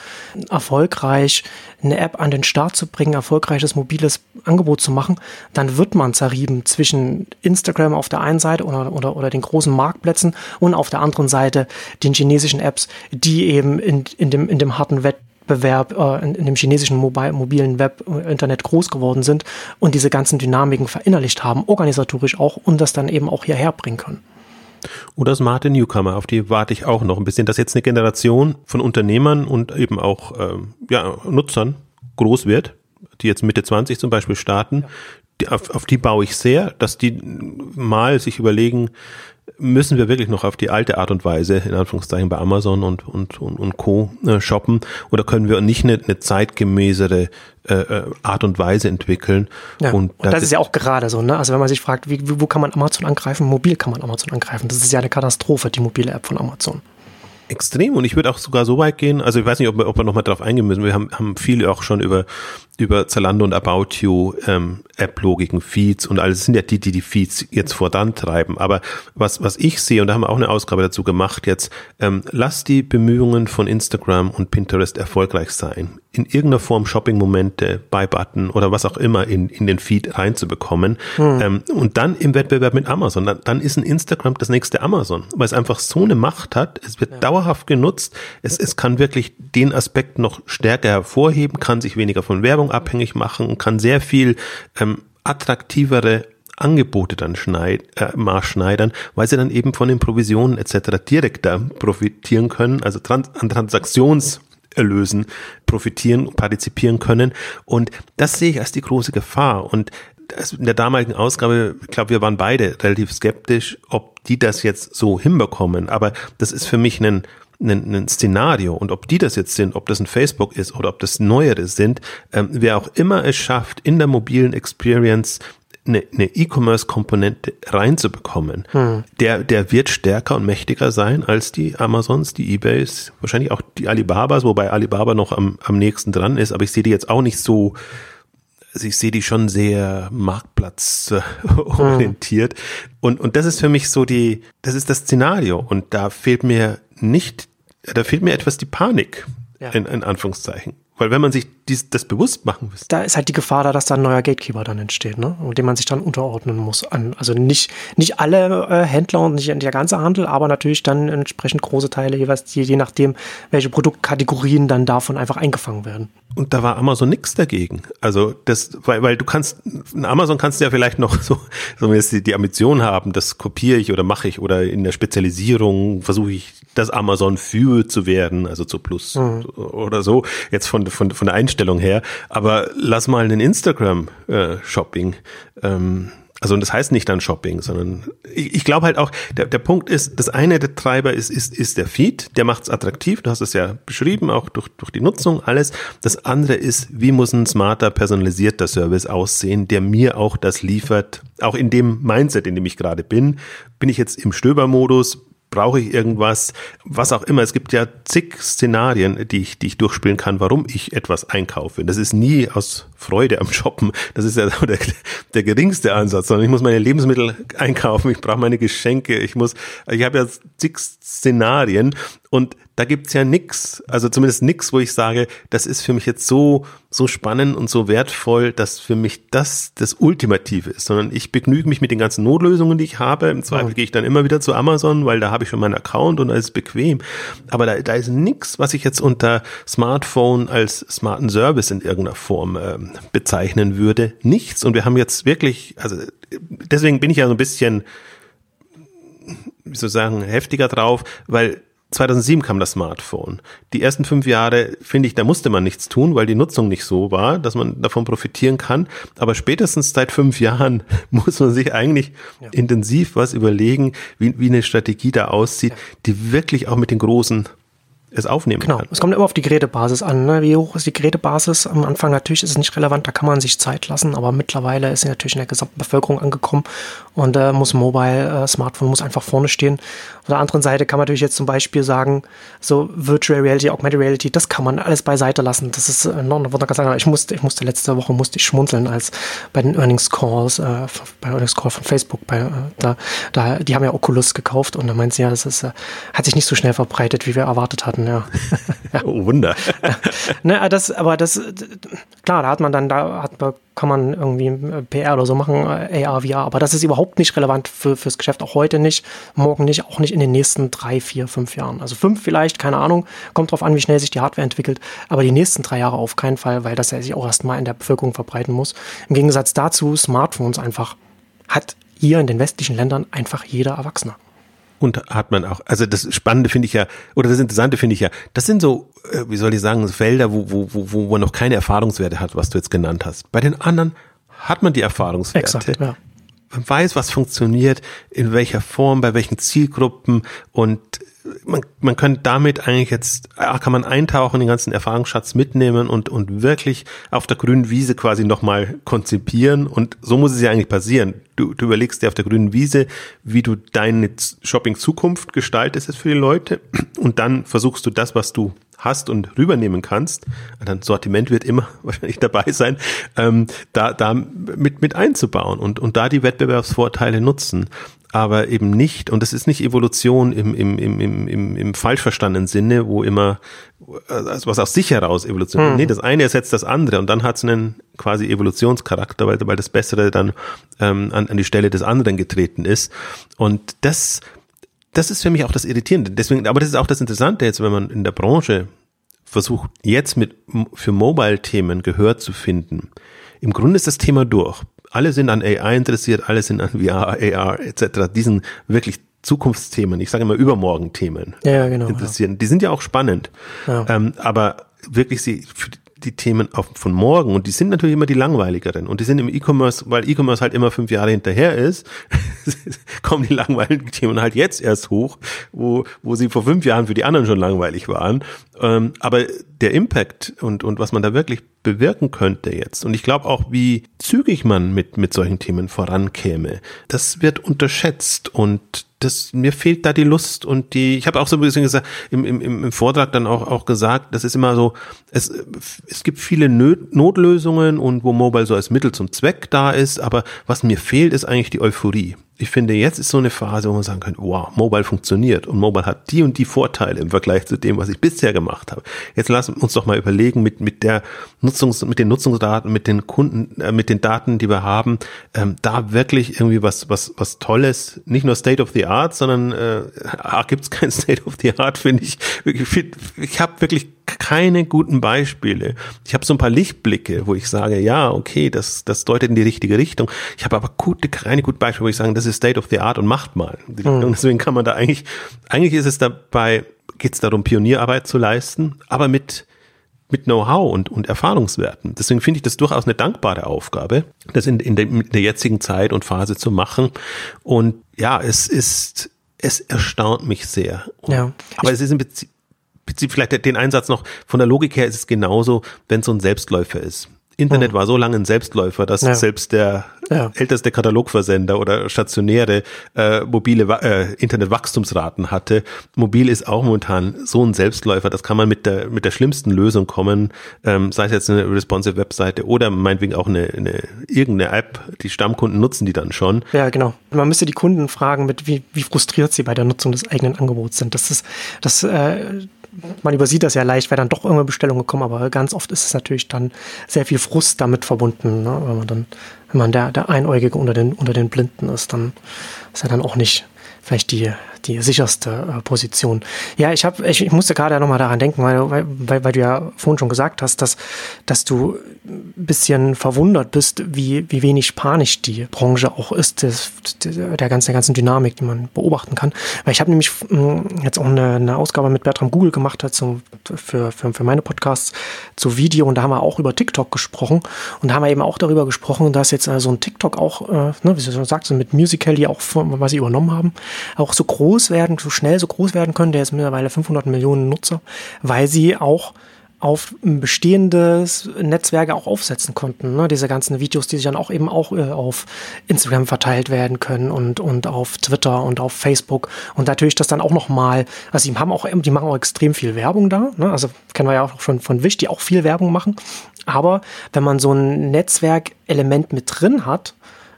erfolgreich eine App an den Start zu bringen, erfolgreiches mobiles Angebot zu machen, dann wird man zerrieben zwischen Instagram auf der einen Seite oder, oder, oder den großen Marktplätzen und auf der anderen Seite den chinesischen Apps, die eben in, in, dem, in dem harten Wettbewerb äh, in, in, dem chinesischen Mobile, mobilen Web, äh, Internet groß geworden sind und diese ganzen Dynamiken verinnerlicht haben, organisatorisch auch und das dann eben auch hierher bringen können. Oder smarte Newcomer, auf die warte ich auch noch ein bisschen, dass jetzt eine Generation von Unternehmern und eben auch ähm, ja, Nutzern groß wird, die jetzt Mitte 20 zum Beispiel starten, die, auf, auf die baue ich sehr, dass die mal sich überlegen, müssen wir wirklich noch auf die alte Art und Weise, in Anführungszeichen, bei Amazon und, und, und, und Co. Äh, shoppen? Oder können wir nicht eine, eine zeitgemäßere äh, äh Art und Weise entwickeln? Ja, und, und das ist ja auch gerade so, ne? Also wenn man sich fragt, wie, wo kann man Amazon angreifen? Mobil kann man Amazon angreifen. Das ist ja eine Katastrophe, die mobile App von Amazon. Extrem und ich würde auch sogar so weit gehen, also ich weiß nicht, ob wir, ob wir nochmal drauf eingehen müssen, wir haben, haben viel auch schon über, über Zalando und About You, ähm, App-Logiken, Feeds und alles sind ja die, die die Feeds jetzt vorantreiben. Aber was, was ich sehe, und da haben wir auch eine Ausgabe dazu gemacht jetzt, ähm, lass die Bemühungen von Instagram und Pinterest erfolgreich sein in irgendeiner Form Shopping-Momente, Buy-Button oder was auch immer in, in den Feed reinzubekommen. Hm. Ähm, und dann im Wettbewerb mit Amazon, dann, dann ist ein Instagram das nächste Amazon, weil es einfach so eine Macht hat. Es wird ja. dauerhaft genutzt. Es, es kann wirklich den Aspekt noch stärker hervorheben, kann sich weniger von Werbung abhängig machen und kann sehr viel ähm, attraktivere Angebote dann schneid, äh, maßschneidern, weil sie dann eben von den Provisionen etc. direkt da profitieren können, also trans an Transaktions Erlösen profitieren, partizipieren können. Und das sehe ich als die große Gefahr. Und in der damaligen Ausgabe, ich glaube, wir waren beide relativ skeptisch, ob die das jetzt so hinbekommen. Aber das ist für mich ein, ein, ein Szenario. Und ob die das jetzt sind, ob das ein Facebook ist oder ob das neuere sind, ähm, wer auch immer es schafft, in der mobilen Experience eine, eine E-Commerce-Komponente reinzubekommen, hm. der, der wird stärker und mächtiger sein als die Amazons, die Ebays, wahrscheinlich auch die Alibabas, wobei Alibaba noch am, am nächsten dran ist, aber ich sehe die jetzt auch nicht so, also ich sehe die schon sehr marktplatzorientiert. Hm. Und, und das ist für mich so die, das ist das Szenario. Und da fehlt mir nicht, da fehlt mir etwas die Panik, ja. in, in Anführungszeichen Weil wenn man sich dies, das bewusst machen will. Da ist halt die Gefahr da, dass da ein neuer Gatekeeper dann entsteht, ne? Und dem man sich dann unterordnen muss. An, also nicht, nicht alle äh, Händler und nicht der ganze Handel, aber natürlich dann entsprechend große Teile, jeweils je, je nachdem, welche Produktkategorien dann davon einfach eingefangen werden. Und da war Amazon nichts dagegen. Also das, weil, weil du kannst, in Amazon kannst du ja vielleicht noch so, so die, die Ambition haben, das kopiere ich oder mache ich oder in der Spezialisierung versuche ich, das Amazon für zu werden, also zu Plus mhm. oder so, jetzt von, von, von der Einstellung her. Aber lass mal einen Instagram-Shopping äh, ähm, also und das heißt nicht dann Shopping, sondern ich, ich glaube halt auch, der, der Punkt ist, das eine der Treiber ist, ist, ist der Feed, der macht es attraktiv, du hast es ja beschrieben, auch durch, durch die Nutzung, alles. Das andere ist, wie muss ein smarter, personalisierter Service aussehen, der mir auch das liefert, auch in dem Mindset, in dem ich gerade bin. Bin ich jetzt im Stöbermodus, brauche ich irgendwas, was auch immer. Es gibt ja zig Szenarien, die ich, die ich durchspielen kann, warum ich etwas einkaufe. Das ist nie aus Freude am Shoppen. Das ist ja der, der geringste Ansatz, sondern ich muss meine Lebensmittel einkaufen, ich brauche meine Geschenke, ich muss, ich habe ja zig Szenarien und da gibt's ja nix, also zumindest nix, wo ich sage, das ist für mich jetzt so, so spannend und so wertvoll, dass für mich das das Ultimative ist, sondern ich begnüge mich mit den ganzen Notlösungen, die ich habe. Im Zweifel oh. gehe ich dann immer wieder zu Amazon, weil da habe ich schon meinen Account und alles ist bequem. Aber da, da ist nix, was ich jetzt unter Smartphone als smarten Service in irgendeiner Form äh, bezeichnen würde. Nichts. Und wir haben jetzt wirklich, also deswegen bin ich ja so ein bisschen, wie soll ich sagen, heftiger drauf, weil 2007 kam das Smartphone. Die ersten fünf Jahre, finde ich, da musste man nichts tun, weil die Nutzung nicht so war, dass man davon profitieren kann. Aber spätestens seit fünf Jahren *laughs* muss man sich eigentlich ja. intensiv was überlegen, wie, wie eine Strategie da aussieht, die wirklich auch mit den großen es aufnehmen genau. kann. Es kommt immer auf die Gerätebasis an. Ne? Wie hoch ist die Gerätebasis? Am Anfang natürlich ist es nicht relevant, da kann man sich Zeit lassen, aber mittlerweile ist sie natürlich in der gesamten Bevölkerung angekommen und äh, muss Mobile, äh, Smartphone muss einfach vorne stehen. Auf der anderen Seite kann man natürlich jetzt zum Beispiel sagen, so Virtual Reality, Augmented Reality, das kann man alles beiseite lassen. Das ist äh, noch sagen, ich musste, ich musste letzte Woche musste ich schmunzeln, als bei den Earnings Calls, äh, bei Earnings Call von Facebook, bei, äh, da, da, die haben ja Oculus gekauft und da meint sie ja, das ist, äh, hat sich nicht so schnell verbreitet, wie wir erwartet hatten hatten, ja. *laughs* ja. Oh, Wunder. *laughs* ne, das, aber das, klar, da hat man dann, da hat man, kann man irgendwie äh, PR oder so machen, äh, AR, VR, aber das ist überhaupt nicht relevant für, fürs Geschäft, auch heute nicht, morgen nicht, auch nicht in den nächsten drei, vier, fünf Jahren. Also fünf vielleicht, keine Ahnung, kommt drauf an, wie schnell sich die Hardware entwickelt, aber die nächsten drei Jahre auf keinen Fall, weil das ja sich auch erstmal in der Bevölkerung verbreiten muss. Im Gegensatz dazu, Smartphones einfach hat hier in den westlichen Ländern einfach jeder Erwachsene. Und hat man auch, also das Spannende finde ich ja, oder das Interessante finde ich ja, das sind so, äh, wie soll ich sagen, Felder, wo, wo, wo, wo man noch keine Erfahrungswerte hat, was du jetzt genannt hast. Bei den anderen hat man die Erfahrungswerte. Exakt, ja. Man weiß, was funktioniert, in welcher Form, bei welchen Zielgruppen und man, man könnte damit eigentlich jetzt, ah, kann man eintauchen, den ganzen Erfahrungsschatz mitnehmen und, und wirklich auf der grünen Wiese quasi nochmal konzipieren. Und so muss es ja eigentlich passieren. Du, du überlegst dir auf der grünen Wiese, wie du deine Shopping-Zukunft gestaltest für die Leute. Und dann versuchst du das, was du hast und rübernehmen kannst, dann Sortiment wird immer *laughs* wahrscheinlich dabei sein, ähm, da, da mit, mit einzubauen und, und da die Wettbewerbsvorteile nutzen aber eben nicht, und das ist nicht Evolution im, im, im, im, im, im falsch verstandenen Sinne, wo immer, also was aus sich heraus Evolution, hm. nee, das eine ersetzt das andere und dann hat es einen quasi Evolutionscharakter, weil, weil das Bessere dann ähm, an, an die Stelle des anderen getreten ist. Und das, das ist für mich auch das Irritierende. Deswegen, aber das ist auch das Interessante jetzt, wenn man in der Branche versucht, jetzt mit für Mobile-Themen Gehör zu finden. Im Grunde ist das Thema durch alle sind an AI interessiert, alle sind an VR, AR etc. Diesen wirklich Zukunftsthemen, ich sage immer Übermorgen-Themen ja, genau, interessieren. Ja. Die sind ja auch spannend. Ja. Ähm, aber wirklich sie für die Themen auf, von morgen und die sind natürlich immer die langweiligeren und die sind im E-Commerce, weil E-Commerce halt immer fünf Jahre hinterher ist, *laughs* kommen die langweiligen Themen halt jetzt erst hoch, wo, wo sie vor fünf Jahren für die anderen schon langweilig waren. Ähm, aber der Impact und, und was man da wirklich bewirken könnte jetzt. Und ich glaube auch, wie zügig man mit, mit solchen Themen vorankäme, das wird unterschätzt und das, mir fehlt da die Lust und die, ich habe auch so ein bisschen gesagt, im, im, im Vortrag dann auch, auch gesagt, das ist immer so, es, es gibt viele Notlösungen und wo Mobile so als Mittel zum Zweck da ist, aber was mir fehlt, ist eigentlich die Euphorie ich finde, jetzt ist so eine Phase, wo man sagen kann, wow, Mobile funktioniert und Mobile hat die und die Vorteile im Vergleich zu dem, was ich bisher gemacht habe. Jetzt lassen wir uns doch mal überlegen, mit, mit der Nutzungs, mit den Nutzungsdaten, mit den Kunden, äh, mit den Daten, die wir haben, ähm, da wirklich irgendwie was, was, was Tolles, nicht nur State of the Art, sondern äh, *laughs* ah, gibt es kein State of the Art, finde ich. Ich, ich habe wirklich keine guten Beispiele. Ich habe so ein paar Lichtblicke, wo ich sage, ja, okay, das, das deutet in die richtige Richtung. Ich habe aber gute, keine guten Beispiele, wo ich sage, das ist State of the Art und macht mal. Mhm. Deswegen kann man da eigentlich, eigentlich ist es dabei, geht es darum, Pionierarbeit zu leisten, aber mit mit Know-how und, und Erfahrungswerten. Deswegen finde ich das durchaus eine dankbare Aufgabe, das in, in, der, in der jetzigen Zeit und Phase zu machen. Und ja, es ist, es erstaunt mich sehr. Ja. Aber es ist im Prinzip, vielleicht den Einsatz noch, von der Logik her ist es genauso, wenn es so ein Selbstläufer ist. Internet mhm. war so lange ein Selbstläufer, dass ja. selbst der ja. älteste Katalogversender oder stationäre äh, mobile äh, Internetwachstumsraten hatte. Mobil ist auch momentan so ein Selbstläufer, das kann man mit der mit der schlimmsten Lösung kommen, ähm, sei es jetzt eine responsive Webseite oder meinetwegen auch eine, eine irgendeine App. Die Stammkunden nutzen die dann schon. Ja, genau. Man müsste die Kunden fragen, mit wie, wie frustriert sie bei der Nutzung des eigenen Angebots sind. Das ist das äh, man übersieht das ja leicht, weil dann doch irgendeine Bestellungen kommen, aber ganz oft ist es natürlich dann sehr viel Frust damit verbunden, ne? wenn man dann, wenn man der, der Einäugige unter den, unter den Blinden ist, dann ist er dann auch nicht vielleicht die, die sicherste äh, Position. Ja, ich habe, ich, ich musste gerade nochmal daran denken, weil, weil, weil du ja vorhin schon gesagt hast, dass, dass du ein bisschen verwundert bist, wie, wie wenig panisch die Branche auch ist, des, der, ganzen, der ganzen Dynamik, die man beobachten kann. Weil ich habe nämlich mh, jetzt auch eine, eine Ausgabe mit Bertram Google gemacht, also für, für, für meine Podcasts zu Video und da haben wir auch über TikTok gesprochen und da haben wir eben auch darüber gesprochen, dass jetzt äh, so ein TikTok auch, äh, ne, wie du schon sagst, mit Musical.ly auch, was sie übernommen haben, auch so groß werden, so schnell so groß werden können. Der ist mittlerweile 500 Millionen Nutzer, weil sie auch auf bestehendes Netzwerke auch aufsetzen konnten. Ne? Diese ganzen Videos, die sich dann auch eben auch äh, auf Instagram verteilt werden können und, und auf Twitter und auf Facebook. Und natürlich das dann auch nochmal, also die haben auch, die machen auch extrem viel Werbung da. Ne? Also kennen wir ja auch schon von Wish, die auch viel Werbung machen. Aber wenn man so ein Netzwerkelement mit drin hat,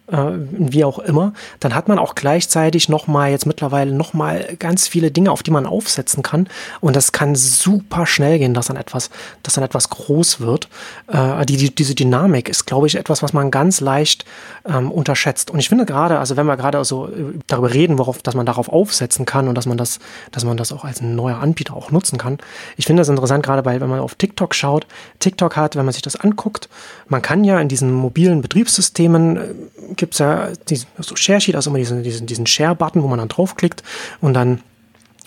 wie auch immer, dann hat man auch gleichzeitig nochmal, jetzt mittlerweile nochmal ganz viele Dinge, auf die man aufsetzen kann. Und das kann super schnell gehen, dass dann etwas, dass dann etwas groß wird. Äh, die, die, diese Dynamik ist, glaube ich, etwas, was man ganz leicht ähm, unterschätzt. Und ich finde gerade, also wenn wir gerade so äh, darüber reden, worauf, dass man darauf aufsetzen kann und dass man das, dass man das auch als neuer Anbieter auch nutzen kann. Ich finde das interessant, gerade weil, wenn man auf TikTok schaut, TikTok hat, wenn man sich das anguckt, man kann ja in diesen mobilen Betriebssystemen äh, gibt es ja diesen, so Share Sheet, also immer diesen, diesen, diesen Share-Button, wo man dann draufklickt und dann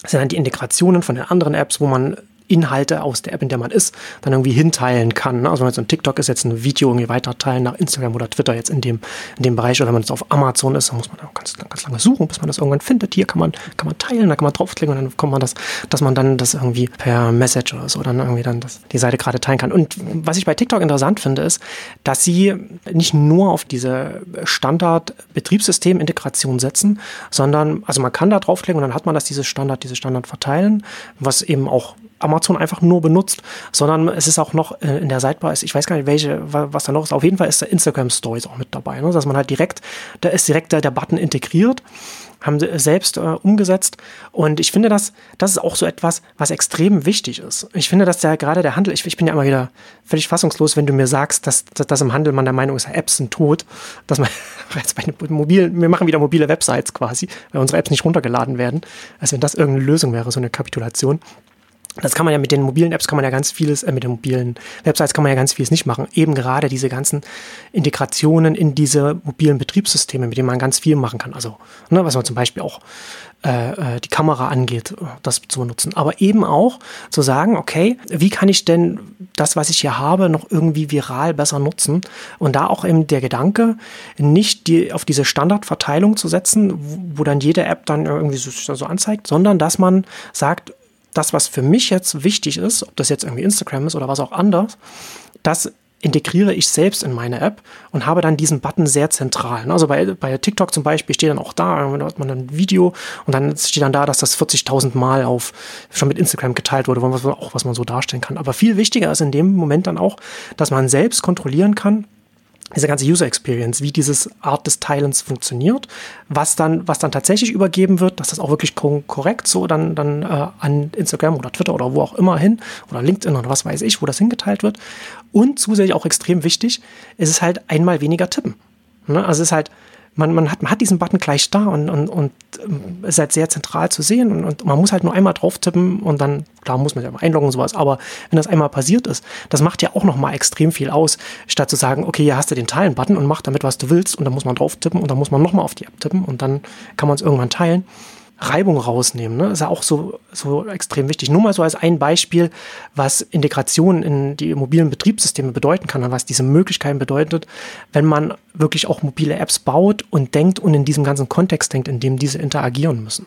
sind dann die Integrationen von den anderen Apps, wo man Inhalte aus der App, in der man ist, dann irgendwie hinteilen kann. Ne? Also wenn man so ein TikTok ist, jetzt ein Video irgendwie weiter teilen nach Instagram oder Twitter jetzt in dem, in dem Bereich oder wenn man jetzt auf Amazon ist, dann muss man auch ganz, ganz lange suchen, bis man das irgendwann findet. Hier kann man, kann man teilen, da kann man draufklicken und dann kommt man das, dass man dann das irgendwie per Message oder so dann irgendwie dann das, die Seite gerade teilen kann. Und was ich bei TikTok interessant finde, ist, dass sie nicht nur auf diese Standard-Betriebssystem-Integration setzen, sondern, also man kann da draufklicken und dann hat man das, dieses Standard, dieses Standard verteilen, was eben auch Amazon einfach nur benutzt, sondern es ist auch noch äh, in der Sidebar, ich weiß gar nicht, welche, was da noch ist. Auf jeden Fall ist der Instagram Stories auch mit dabei, ne? dass man halt direkt, da ist direkt der, der Button integriert, haben sie selbst äh, umgesetzt. Und ich finde, das, das ist auch so etwas, was extrem wichtig ist. Ich finde, dass der gerade der Handel, ich, ich bin ja immer wieder völlig fassungslos, wenn du mir sagst, dass, dass, dass im Handel man der Meinung ist, Apps sind tot, dass man *laughs* jetzt bei mobilen, wir machen wieder mobile Websites quasi, weil unsere Apps nicht runtergeladen werden. Also wenn das irgendeine Lösung wäre, so eine Kapitulation. Das kann man ja mit den mobilen Apps kann man ja ganz vieles, äh, mit den mobilen Websites kann man ja ganz vieles nicht machen. Eben gerade diese ganzen Integrationen in diese mobilen Betriebssysteme, mit denen man ganz viel machen kann. Also, ne, was man zum Beispiel auch äh, äh die Kamera angeht, das zu benutzen. Aber eben auch zu sagen, okay, wie kann ich denn das, was ich hier habe, noch irgendwie viral besser nutzen? Und da auch eben der Gedanke, nicht die, auf diese Standardverteilung zu setzen, wo, wo dann jede App dann irgendwie so, so anzeigt, sondern dass man sagt, das, was für mich jetzt wichtig ist, ob das jetzt irgendwie Instagram ist oder was auch anders, das integriere ich selbst in meine App und habe dann diesen Button sehr zentral. Also bei, bei TikTok zum Beispiel steht dann auch da, da hat man ein Video und dann steht dann da, dass das 40.000 Mal auf schon mit Instagram geteilt wurde, was, auch was man so darstellen kann. Aber viel wichtiger ist in dem Moment dann auch, dass man selbst kontrollieren kann, diese ganze User Experience, wie dieses Art des Teilens funktioniert, was dann, was dann tatsächlich übergeben wird, dass das auch wirklich korrekt so dann, dann äh, an Instagram oder Twitter oder wo auch immer hin oder LinkedIn oder was weiß ich, wo das hingeteilt wird. Und zusätzlich auch extrem wichtig, ist es halt einmal weniger tippen. Ne? Also es ist halt, man, man, hat, man hat diesen Button gleich da und, und, und ähm, ist halt sehr zentral zu sehen und, und man muss halt nur einmal drauf tippen und dann, klar muss man sich einloggen und sowas, aber wenn das einmal passiert ist, das macht ja auch nochmal extrem viel aus, statt zu sagen, okay, hier hast du den Teilen-Button und mach damit, was du willst und dann muss man drauf tippen und dann muss man nochmal auf die App tippen und dann kann man es irgendwann teilen. Reibung rausnehmen. Ne? Ist ja auch so, so extrem wichtig. Nur mal so als ein Beispiel, was Integration in die mobilen Betriebssysteme bedeuten kann und was diese Möglichkeiten bedeutet, wenn man wirklich auch mobile Apps baut und denkt und in diesem ganzen Kontext denkt, in dem diese interagieren müssen.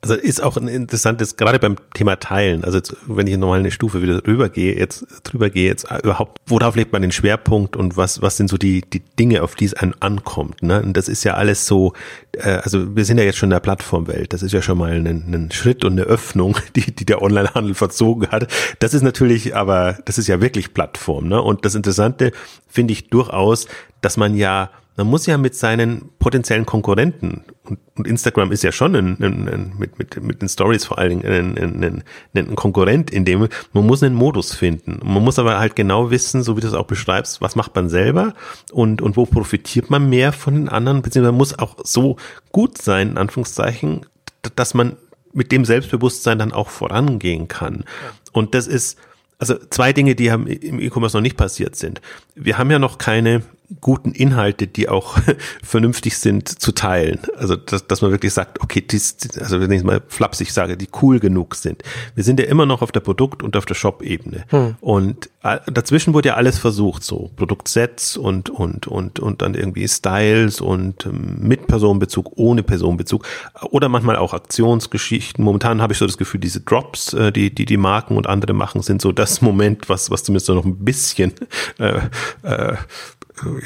Also ist auch ein interessantes, gerade beim Thema Teilen, also jetzt, wenn ich nochmal eine Stufe wieder drüber gehe, jetzt drüber gehe, jetzt überhaupt, worauf legt man den Schwerpunkt und was, was sind so die, die Dinge, auf die es einem ankommt, ne? Und das ist ja alles so, äh, also wir sind ja jetzt schon in der Plattformwelt, das ist ja schon mal ein, ein Schritt und eine Öffnung, *laughs* die, die der Onlinehandel verzogen hat. Das ist natürlich aber, das ist ja wirklich Plattform, ne? Und das Interessante finde ich durchaus, dass man ja man muss ja mit seinen potenziellen Konkurrenten, und, und Instagram ist ja schon ein, ein, ein, mit, mit, mit den Stories vor allen Dingen ein, Konkurrent, in dem man muss einen Modus finden. Man muss aber halt genau wissen, so wie du es auch beschreibst, was macht man selber und, und wo profitiert man mehr von den anderen, beziehungsweise man muss auch so gut sein, in Anführungszeichen, dass man mit dem Selbstbewusstsein dann auch vorangehen kann. Und das ist, also zwei Dinge, die haben im E-Commerce noch nicht passiert sind. Wir haben ja noch keine guten Inhalte, die auch *laughs* vernünftig sind, zu teilen. Also, dass, dass man wirklich sagt, okay, dies, also wenn ich mal flapsig sage, die cool genug sind. Wir sind ja immer noch auf der Produkt- und auf der Shop-Ebene. Hm. Und äh, dazwischen wurde ja alles versucht, so Produktsets und, und, und, und dann irgendwie Styles und ähm, mit Personenbezug, ohne Personenbezug oder manchmal auch Aktionsgeschichten. Momentan habe ich so das Gefühl, diese Drops, äh, die, die die Marken und andere machen, sind so das *laughs* Moment, was, was zumindest noch ein bisschen äh, äh,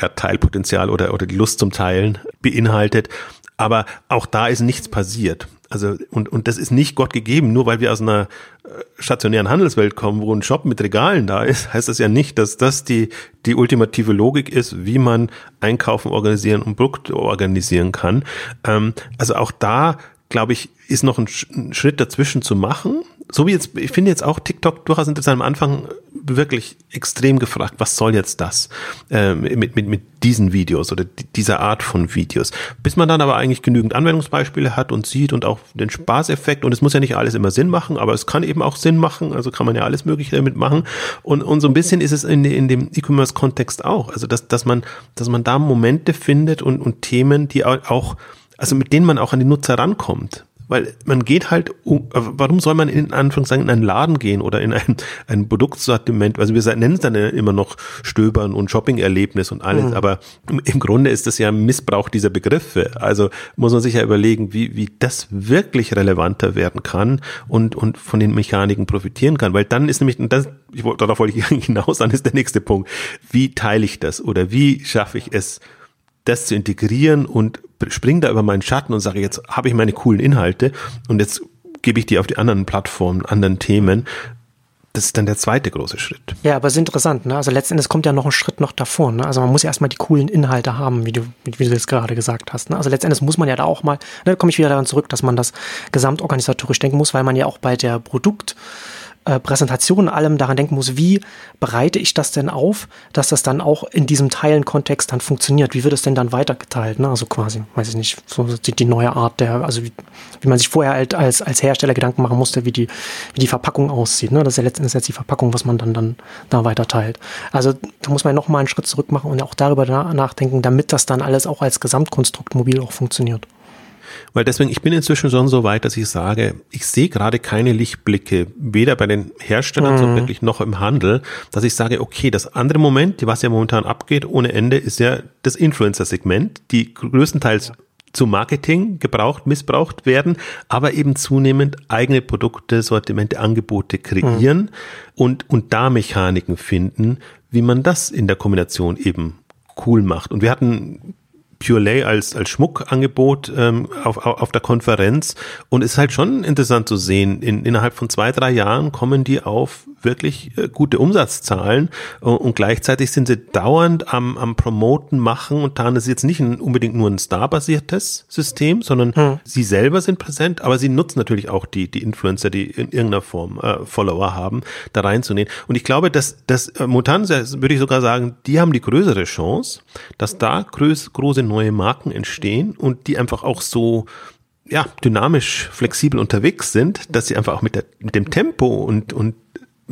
ja, Teilpotenzial oder, oder die Lust zum Teilen beinhaltet. Aber auch da ist nichts passiert. Also, und, und das ist nicht Gott gegeben, nur weil wir aus einer äh, stationären Handelswelt kommen, wo ein Shop mit Regalen da ist, heißt das ja nicht, dass das die, die ultimative Logik ist, wie man Einkaufen organisieren und Produkte organisieren kann. Ähm, also auch da, glaube ich, ist noch ein, ein Schritt dazwischen zu machen so wie jetzt, ich finde jetzt auch TikTok durchaus interessant. Am Anfang wirklich extrem gefragt, was soll jetzt das äh, mit, mit, mit diesen Videos oder dieser Art von Videos. Bis man dann aber eigentlich genügend Anwendungsbeispiele hat und sieht und auch den Spaßeffekt. Und es muss ja nicht alles immer Sinn machen, aber es kann eben auch Sinn machen, also kann man ja alles Mögliche damit machen. Und, und so ein bisschen ist es in, in dem E-Commerce-Kontext auch, also dass, dass man, dass man da Momente findet und, und Themen, die auch, also mit denen man auch an die Nutzer rankommt weil man geht halt, warum soll man in Anführungszeichen in einen Laden gehen oder in ein, ein Produktsortiment, also wir nennen es dann immer noch Stöbern und Shopping-Erlebnis und alles, mhm. aber im Grunde ist das ja ein Missbrauch dieser Begriffe. Also muss man sich ja überlegen, wie, wie das wirklich relevanter werden kann und, und von den Mechaniken profitieren kann, weil dann ist nämlich, und das, ich, darauf wollte ich *laughs* hinaus, dann ist der nächste Punkt, wie teile ich das oder wie schaffe ich es, das zu integrieren und springe da über meinen Schatten und sage, jetzt habe ich meine coolen Inhalte und jetzt gebe ich die auf die anderen Plattformen, anderen Themen. Das ist dann der zweite große Schritt. Ja, aber es ist interessant, ne? Also letztendlich kommt ja noch ein Schritt noch davor, ne? Also man muss ja erstmal die coolen Inhalte haben, wie du, wie du das gerade gesagt hast. Ne? Also letztendlich muss man ja da auch mal, ne, komme ich wieder daran zurück, dass man das gesamtorganisatorisch denken muss, weil man ja auch bei der Produkt, äh, Präsentation allem daran denken muss, wie bereite ich das denn auf, dass das dann auch in diesem Teilenkontext dann funktioniert? Wie wird es denn dann weitergeteilt? Ne? Also quasi, weiß ich nicht, so die, die neue Art der, also wie, wie man sich vorher halt als, als Hersteller Gedanken machen musste, wie die, wie die Verpackung aussieht. Ne? Das ist ja letztendlich jetzt die Verpackung, was man dann, dann da weiter teilt. Also da muss man noch mal einen Schritt zurück machen und auch darüber nachdenken, damit das dann alles auch als Gesamtkonstrukt mobil auch funktioniert. Weil deswegen, ich bin inzwischen schon so weit, dass ich sage, ich sehe gerade keine Lichtblicke, weder bei den Herstellern mhm. so wirklich noch im Handel, dass ich sage, okay, das andere Moment, was ja momentan abgeht ohne Ende, ist ja das Influencer-Segment, die größtenteils ja zu Marketing gebraucht, missbraucht werden, aber eben zunehmend eigene Produkte, Sortimente, Angebote kreieren mhm. und, und da Mechaniken finden, wie man das in der Kombination eben cool macht. Und wir hatten Pure Lay als, als Schmuckangebot ähm, auf, auf der Konferenz. Und es ist halt schon interessant zu sehen, in, innerhalb von zwei, drei Jahren kommen die auf wirklich äh, gute Umsatzzahlen und, und gleichzeitig sind sie dauernd am, am Promoten machen und dann ist jetzt nicht ein, unbedingt nur ein Star-basiertes System, sondern hm. sie selber sind präsent, aber sie nutzen natürlich auch die, die Influencer, die in irgendeiner Form äh, Follower haben, da reinzunehmen. Und ich glaube, dass, dass äh, Mutanz, würde ich sogar sagen, die haben die größere Chance, dass da groß, große neue Marken entstehen und die einfach auch so ja, dynamisch, flexibel unterwegs sind, dass sie einfach auch mit, der, mit dem Tempo und, und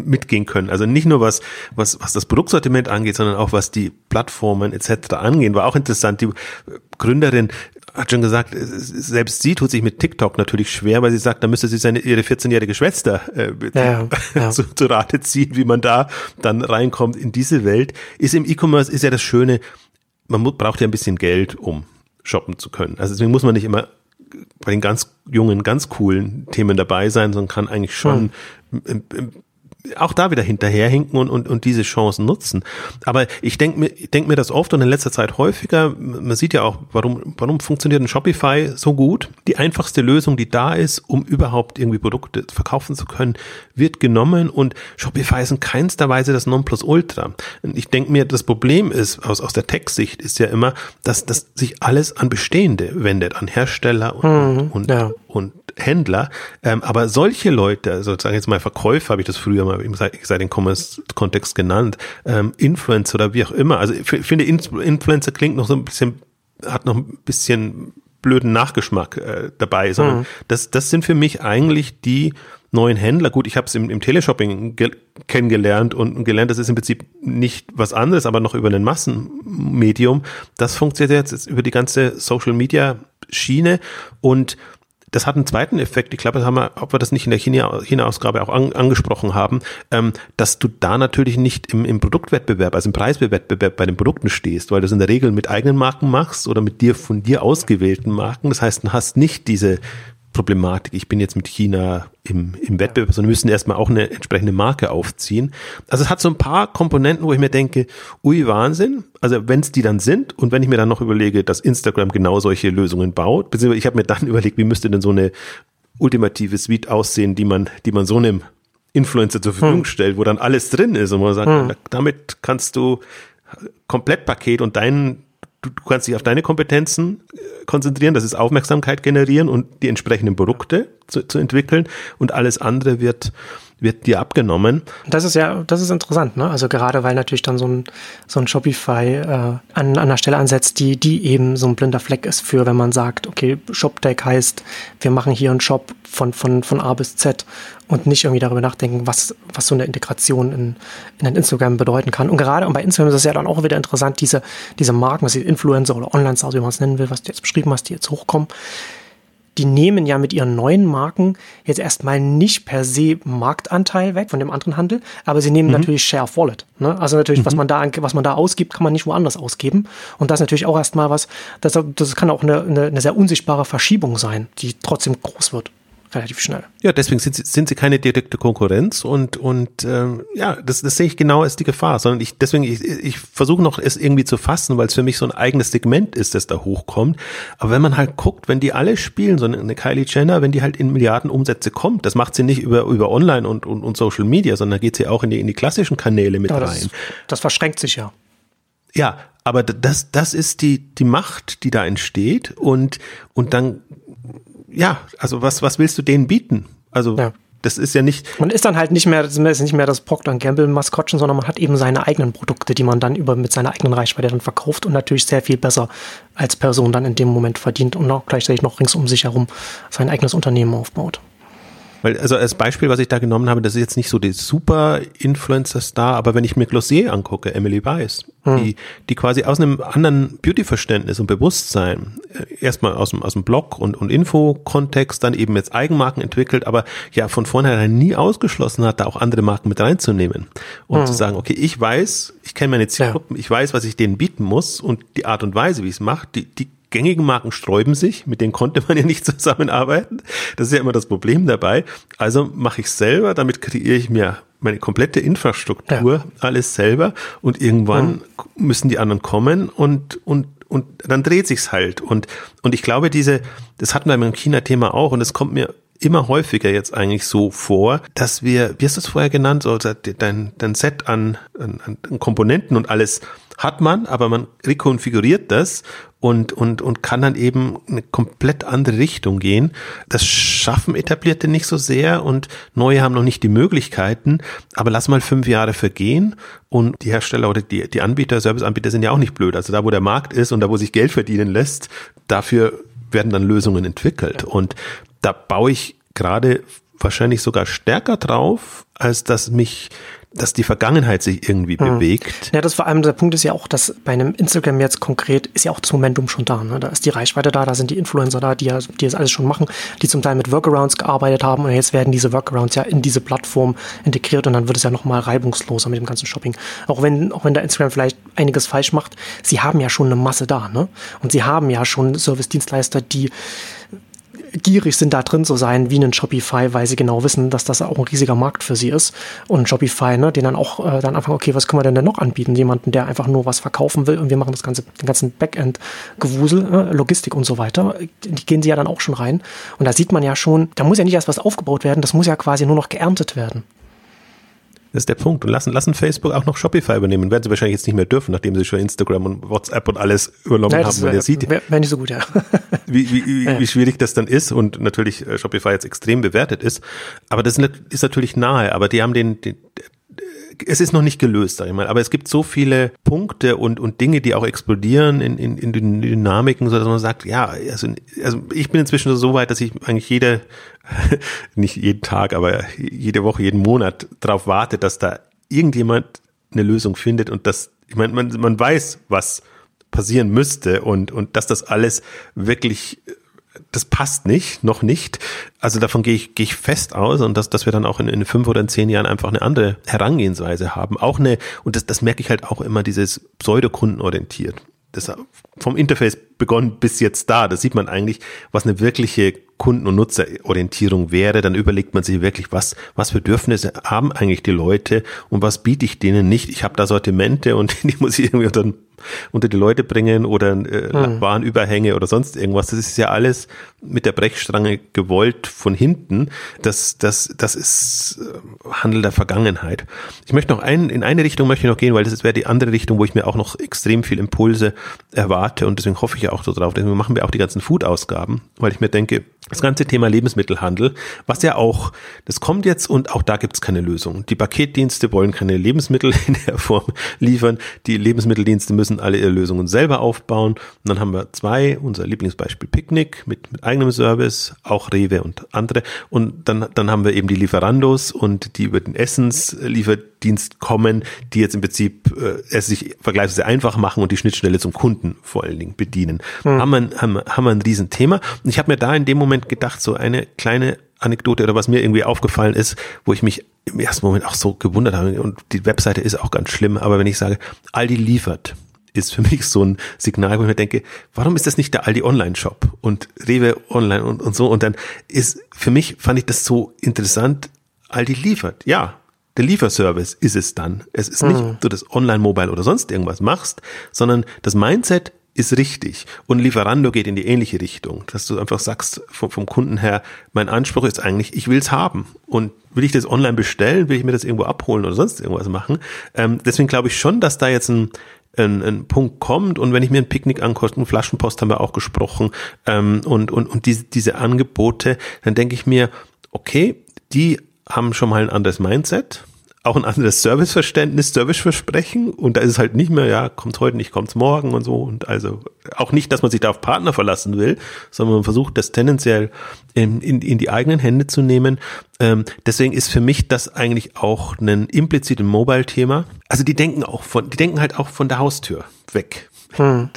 mitgehen können. Also nicht nur was, was, was das Produktsortiment angeht, sondern auch was die Plattformen etc. angehen. War auch interessant. Die Gründerin hat schon gesagt, selbst sie tut sich mit TikTok natürlich schwer, weil sie sagt, da müsste sie seine ihre 14-jährige Schwester äh, ja, ja. *laughs* Zu, zu Rate ziehen, wie man da dann reinkommt in diese Welt. Ist im E-Commerce ist ja das Schöne, man braucht ja ein bisschen Geld, um shoppen zu können. Also deswegen muss man nicht immer bei den ganz jungen, ganz coolen Themen dabei sein, sondern kann eigentlich schon hm auch da wieder hinterherhinken und, und, und diese Chancen nutzen. Aber ich denke mir, denk mir das oft und in letzter Zeit häufiger. Man sieht ja auch, warum, warum funktioniert ein Shopify so gut? Die einfachste Lösung, die da ist, um überhaupt irgendwie Produkte verkaufen zu können, wird genommen und Shopify ist in keinster Weise das Nonplusultra. Und ich denke mir, das Problem ist, aus, aus der Tech-Sicht ist ja immer, dass, dass sich alles an Bestehende wendet, an Hersteller und, mhm, und, ja. Und Händler. Ähm, aber solche Leute, also sage ich jetzt mal Verkäufer, habe ich das früher mal im den Commerce-Kontext genannt, ähm, Influencer oder wie auch immer. Also ich finde, Influencer klingt noch so ein bisschen, hat noch ein bisschen blöden Nachgeschmack äh, dabei, sondern mhm. das, das sind für mich eigentlich die neuen Händler. Gut, ich habe es im, im Teleshopping kennengelernt und gelernt, das ist im Prinzip nicht was anderes, aber noch über ein Massenmedium. Das funktioniert jetzt über die ganze Social Media Schiene und das hat einen zweiten Effekt, ich glaube, das haben wir, ob wir das nicht in der China-Ausgabe auch an, angesprochen haben, ähm, dass du da natürlich nicht im, im Produktwettbewerb, also im Preiswettbewerb bei den Produkten stehst, weil du es in der Regel mit eigenen Marken machst oder mit dir von dir ausgewählten Marken. Das heißt, du hast nicht diese Problematik, ich bin jetzt mit China im, im Wettbewerb, sondern müssen erstmal auch eine entsprechende Marke aufziehen. Also es hat so ein paar Komponenten, wo ich mir denke, ui, Wahnsinn. Also wenn es die dann sind und wenn ich mir dann noch überlege, dass Instagram genau solche Lösungen baut, beziehungsweise ich habe mir dann *laughs* überlegt, wie müsste denn so eine ultimative Suite aussehen, die man, die man so einem Influencer zur Verfügung hm. stellt, wo dann alles drin ist und man sagt, hm. damit kannst du Komplettpaket und deinen du, du kannst dich auf deine Kompetenzen äh, konzentrieren, das ist Aufmerksamkeit generieren und die entsprechenden Produkte zu, zu entwickeln. Und alles andere wird wird dir abgenommen. Das ist ja, das ist interessant, ne? Also gerade weil natürlich dann so ein, so ein Shopify äh, an, an einer Stelle ansetzt, die, die eben so ein blinder Fleck ist für, wenn man sagt, okay, ShopTech heißt, wir machen hier einen Shop von, von, von A bis Z und nicht irgendwie darüber nachdenken, was, was so eine Integration in, in ein Instagram bedeuten kann. Und gerade und bei Instagram ist es ja dann auch wieder interessant, diese, diese Marken, was die Influencer oder Online-Stars, wie man es nennen will, was du jetzt beschrieben hast, die jetzt hochkommen, die nehmen ja mit ihren neuen Marken jetzt erstmal nicht per se Marktanteil weg von dem anderen Handel, aber sie nehmen mhm. natürlich Share of Wallet. Ne? Also natürlich, mhm. was man da, was man da ausgibt, kann man nicht woanders ausgeben. Und das ist natürlich auch erstmal was, das, das kann auch eine, eine, eine sehr unsichtbare Verschiebung sein, die trotzdem groß wird relativ schnell. Ja, deswegen sind sie, sind sie keine direkte Konkurrenz und, und ähm, ja, das, das sehe ich genau als die Gefahr, sondern ich deswegen, ich, ich versuche noch es irgendwie zu fassen, weil es für mich so ein eigenes Segment ist, das da hochkommt. Aber wenn man halt guckt, wenn die alle spielen, so eine Kylie Jenner, wenn die halt in Milliarden Umsätze kommt, das macht sie nicht über, über Online und, und, und Social Media, sondern geht sie auch in die, in die klassischen Kanäle mit ja, das, rein. Das verschränkt sich ja. Ja, aber das, das ist die, die Macht, die da entsteht und, und dann ja, also was, was willst du denen bieten? Also ja. das ist ja nicht. Man ist dann halt nicht mehr, ist nicht mehr das Procter Gamble Maskottchen, sondern man hat eben seine eigenen Produkte, die man dann über mit seiner eigenen Reichweite dann verkauft und natürlich sehr viel besser als Person dann in dem Moment verdient und auch gleichzeitig noch rings um sich herum sein eigenes Unternehmen aufbaut. Weil, also als Beispiel, was ich da genommen habe, das ist jetzt nicht so die super Influencer-Star, aber wenn ich mir Glossier angucke, Emily Weiss, hm. die, die quasi aus einem anderen Beauty-Verständnis und Bewusstsein, äh, erstmal aus dem, aus dem Blog und, und Info-Kontext, dann eben jetzt Eigenmarken entwickelt, aber ja von vornherein nie ausgeschlossen hat, da auch andere Marken mit reinzunehmen. Und hm. zu sagen, okay, ich weiß, ich kenne meine Zielgruppen, ja. ich weiß, was ich denen bieten muss und die Art und Weise, wie ich es mache, die, die gängigen Marken sträuben sich, mit denen konnte man ja nicht *laughs* zusammenarbeiten. Das ist ja immer das Problem dabei. Also mache ich selber, damit kreiere ich mir meine komplette Infrastruktur, ja. alles selber und irgendwann mhm. müssen die anderen kommen und, und, und dann dreht sich's halt. Und, und ich glaube, diese, das hatten wir beim China-Thema auch und es kommt mir immer häufiger jetzt eigentlich so vor, dass wir, wie hast du es vorher genannt, so dein, dein Set an, an, an Komponenten und alles hat man, aber man rekonfiguriert das und, und, und kann dann eben eine komplett andere Richtung gehen. Das schaffen etablierte nicht so sehr und neue haben noch nicht die Möglichkeiten. Aber lass mal fünf Jahre vergehen und die Hersteller oder die, die Anbieter, Serviceanbieter sind ja auch nicht blöd. Also da, wo der Markt ist und da, wo sich Geld verdienen lässt, dafür werden dann Lösungen entwickelt. Und da baue ich gerade wahrscheinlich sogar stärker drauf, als dass mich dass die Vergangenheit sich irgendwie mhm. bewegt. Ja, das vor allem der Punkt ist ja auch, dass bei einem Instagram jetzt konkret ist ja auch das Momentum schon da. Ne? Da ist die Reichweite da, da sind die Influencer da, die ja, die das alles schon machen, die zum Teil mit Workarounds gearbeitet haben und jetzt werden diese Workarounds ja in diese Plattform integriert und dann wird es ja nochmal reibungsloser mit dem ganzen Shopping. Auch wenn, auch wenn der Instagram vielleicht einiges falsch macht, sie haben ja schon eine Masse da, ne? Und sie haben ja schon Service-Dienstleister, die gierig sind, da drin zu sein, wie ein Shopify, weil sie genau wissen, dass das auch ein riesiger Markt für sie ist. Und Shopify, ne, den dann auch äh, dann anfangen, okay, was können wir denn, denn noch anbieten? Jemanden, der einfach nur was verkaufen will und wir machen das ganze, den ganzen Backend-Gewusel, äh, Logistik und so weiter. Die gehen sie ja dann auch schon rein. Und da sieht man ja schon, da muss ja nicht erst was aufgebaut werden, das muss ja quasi nur noch geerntet werden. Das ist der Punkt. Und lassen, lassen Facebook auch noch Shopify übernehmen. Werden sie wahrscheinlich jetzt nicht mehr dürfen, nachdem sie schon Instagram und WhatsApp und alles übernommen Nein, haben. Wäre wär, wär nicht so gut, ja. *laughs* wie, wie, wie, ja. wie schwierig das dann ist und natürlich äh, Shopify jetzt extrem bewertet ist. Aber das ist natürlich nahe. Aber die haben den, den es ist noch nicht gelöst, sag ich mal, aber es gibt so viele Punkte und, und Dinge, die auch explodieren in, in, in den Dynamiken, so dass man sagt, ja, also, also ich bin inzwischen so weit, dass ich eigentlich jede, *laughs* nicht jeden Tag, aber jede Woche, jeden Monat darauf warte, dass da irgendjemand eine Lösung findet und dass, ich meine, man, man weiß, was passieren müsste und, und dass das alles wirklich das passt nicht, noch nicht. Also davon gehe ich, gehe ich fest aus und dass, dass wir dann auch in, in fünf oder in zehn Jahren einfach eine andere Herangehensweise haben. Auch eine, und das, das merke ich halt auch immer, dieses pseudokundenorientiert. Das vom Interface begonnen bis jetzt da. Da sieht man eigentlich, was eine wirkliche Kunden- und Nutzerorientierung wäre. Dann überlegt man sich wirklich, was, was Bedürfnisse haben eigentlich die Leute und was biete ich denen nicht. Ich habe da Sortimente und *laughs* die muss ich irgendwie unter unter die Leute bringen oder äh, hm. Warenüberhänge oder sonst irgendwas. Das ist ja alles mit der Brechstrange gewollt von hinten. Das, das, das ist äh, Handel der Vergangenheit. Ich möchte noch ein, in eine Richtung möchte ich noch gehen, weil das wäre die andere Richtung, wo ich mir auch noch extrem viel Impulse erwarte und deswegen hoffe ich ja auch so drauf. Deswegen machen wir auch die ganzen Food-Ausgaben, weil ich mir denke, das ganze Thema Lebensmittelhandel, was ja auch, das kommt jetzt und auch da gibt es keine Lösung. Die Paketdienste wollen keine Lebensmittel *laughs* in der Form liefern. Die Lebensmitteldienste müssen alle ihre Lösungen selber aufbauen. Und dann haben wir zwei, unser Lieblingsbeispiel Picknick mit, mit eigenem Service, auch Rewe und andere. Und dann, dann haben wir eben die Lieferandos und die über den Essenslieferdienst kommen, die jetzt im Prinzip äh, es sich vergleichsweise einfach machen und die Schnittstelle zum Kunden vor allen Dingen bedienen. Hm. Haben, wir, haben, haben wir ein Riesenthema. Und ich habe mir da in dem Moment Moment gedacht, so eine kleine Anekdote oder was mir irgendwie aufgefallen ist, wo ich mich im ersten Moment auch so gewundert habe und die Webseite ist auch ganz schlimm, aber wenn ich sage, Aldi liefert, ist für *laughs* mich so ein Signal, wo ich mir denke, warum ist das nicht der Aldi Online Shop und Rewe Online und, und so und dann ist, für mich fand ich das so interessant, Aldi liefert, ja, der Lieferservice ist es dann. Es ist nicht, mhm. du das Online, Mobile oder sonst irgendwas machst, sondern das Mindset ist richtig. Und Lieferando geht in die ähnliche Richtung, dass du einfach sagst vom, vom Kunden her, mein Anspruch ist eigentlich, ich will es haben. Und will ich das online bestellen, will ich mir das irgendwo abholen oder sonst irgendwas machen. Ähm, deswegen glaube ich schon, dass da jetzt ein, ein, ein Punkt kommt und wenn ich mir ein Picknick ankoste, Flaschenpost haben wir auch gesprochen ähm, und, und, und diese, diese Angebote, dann denke ich mir, okay, die haben schon mal ein anderes Mindset, auch ein anderes Serviceverständnis, Serviceversprechen und da ist es halt nicht mehr, ja, kommt heute nicht, kommt's morgen und so und also auch nicht, dass man sich da auf Partner verlassen will, sondern man versucht das tendenziell in, in, in die eigenen Hände zu nehmen. Ähm, deswegen ist für mich das eigentlich auch ein implizites Mobile-Thema. Also die denken auch von, die denken halt auch von der Haustür weg. Hm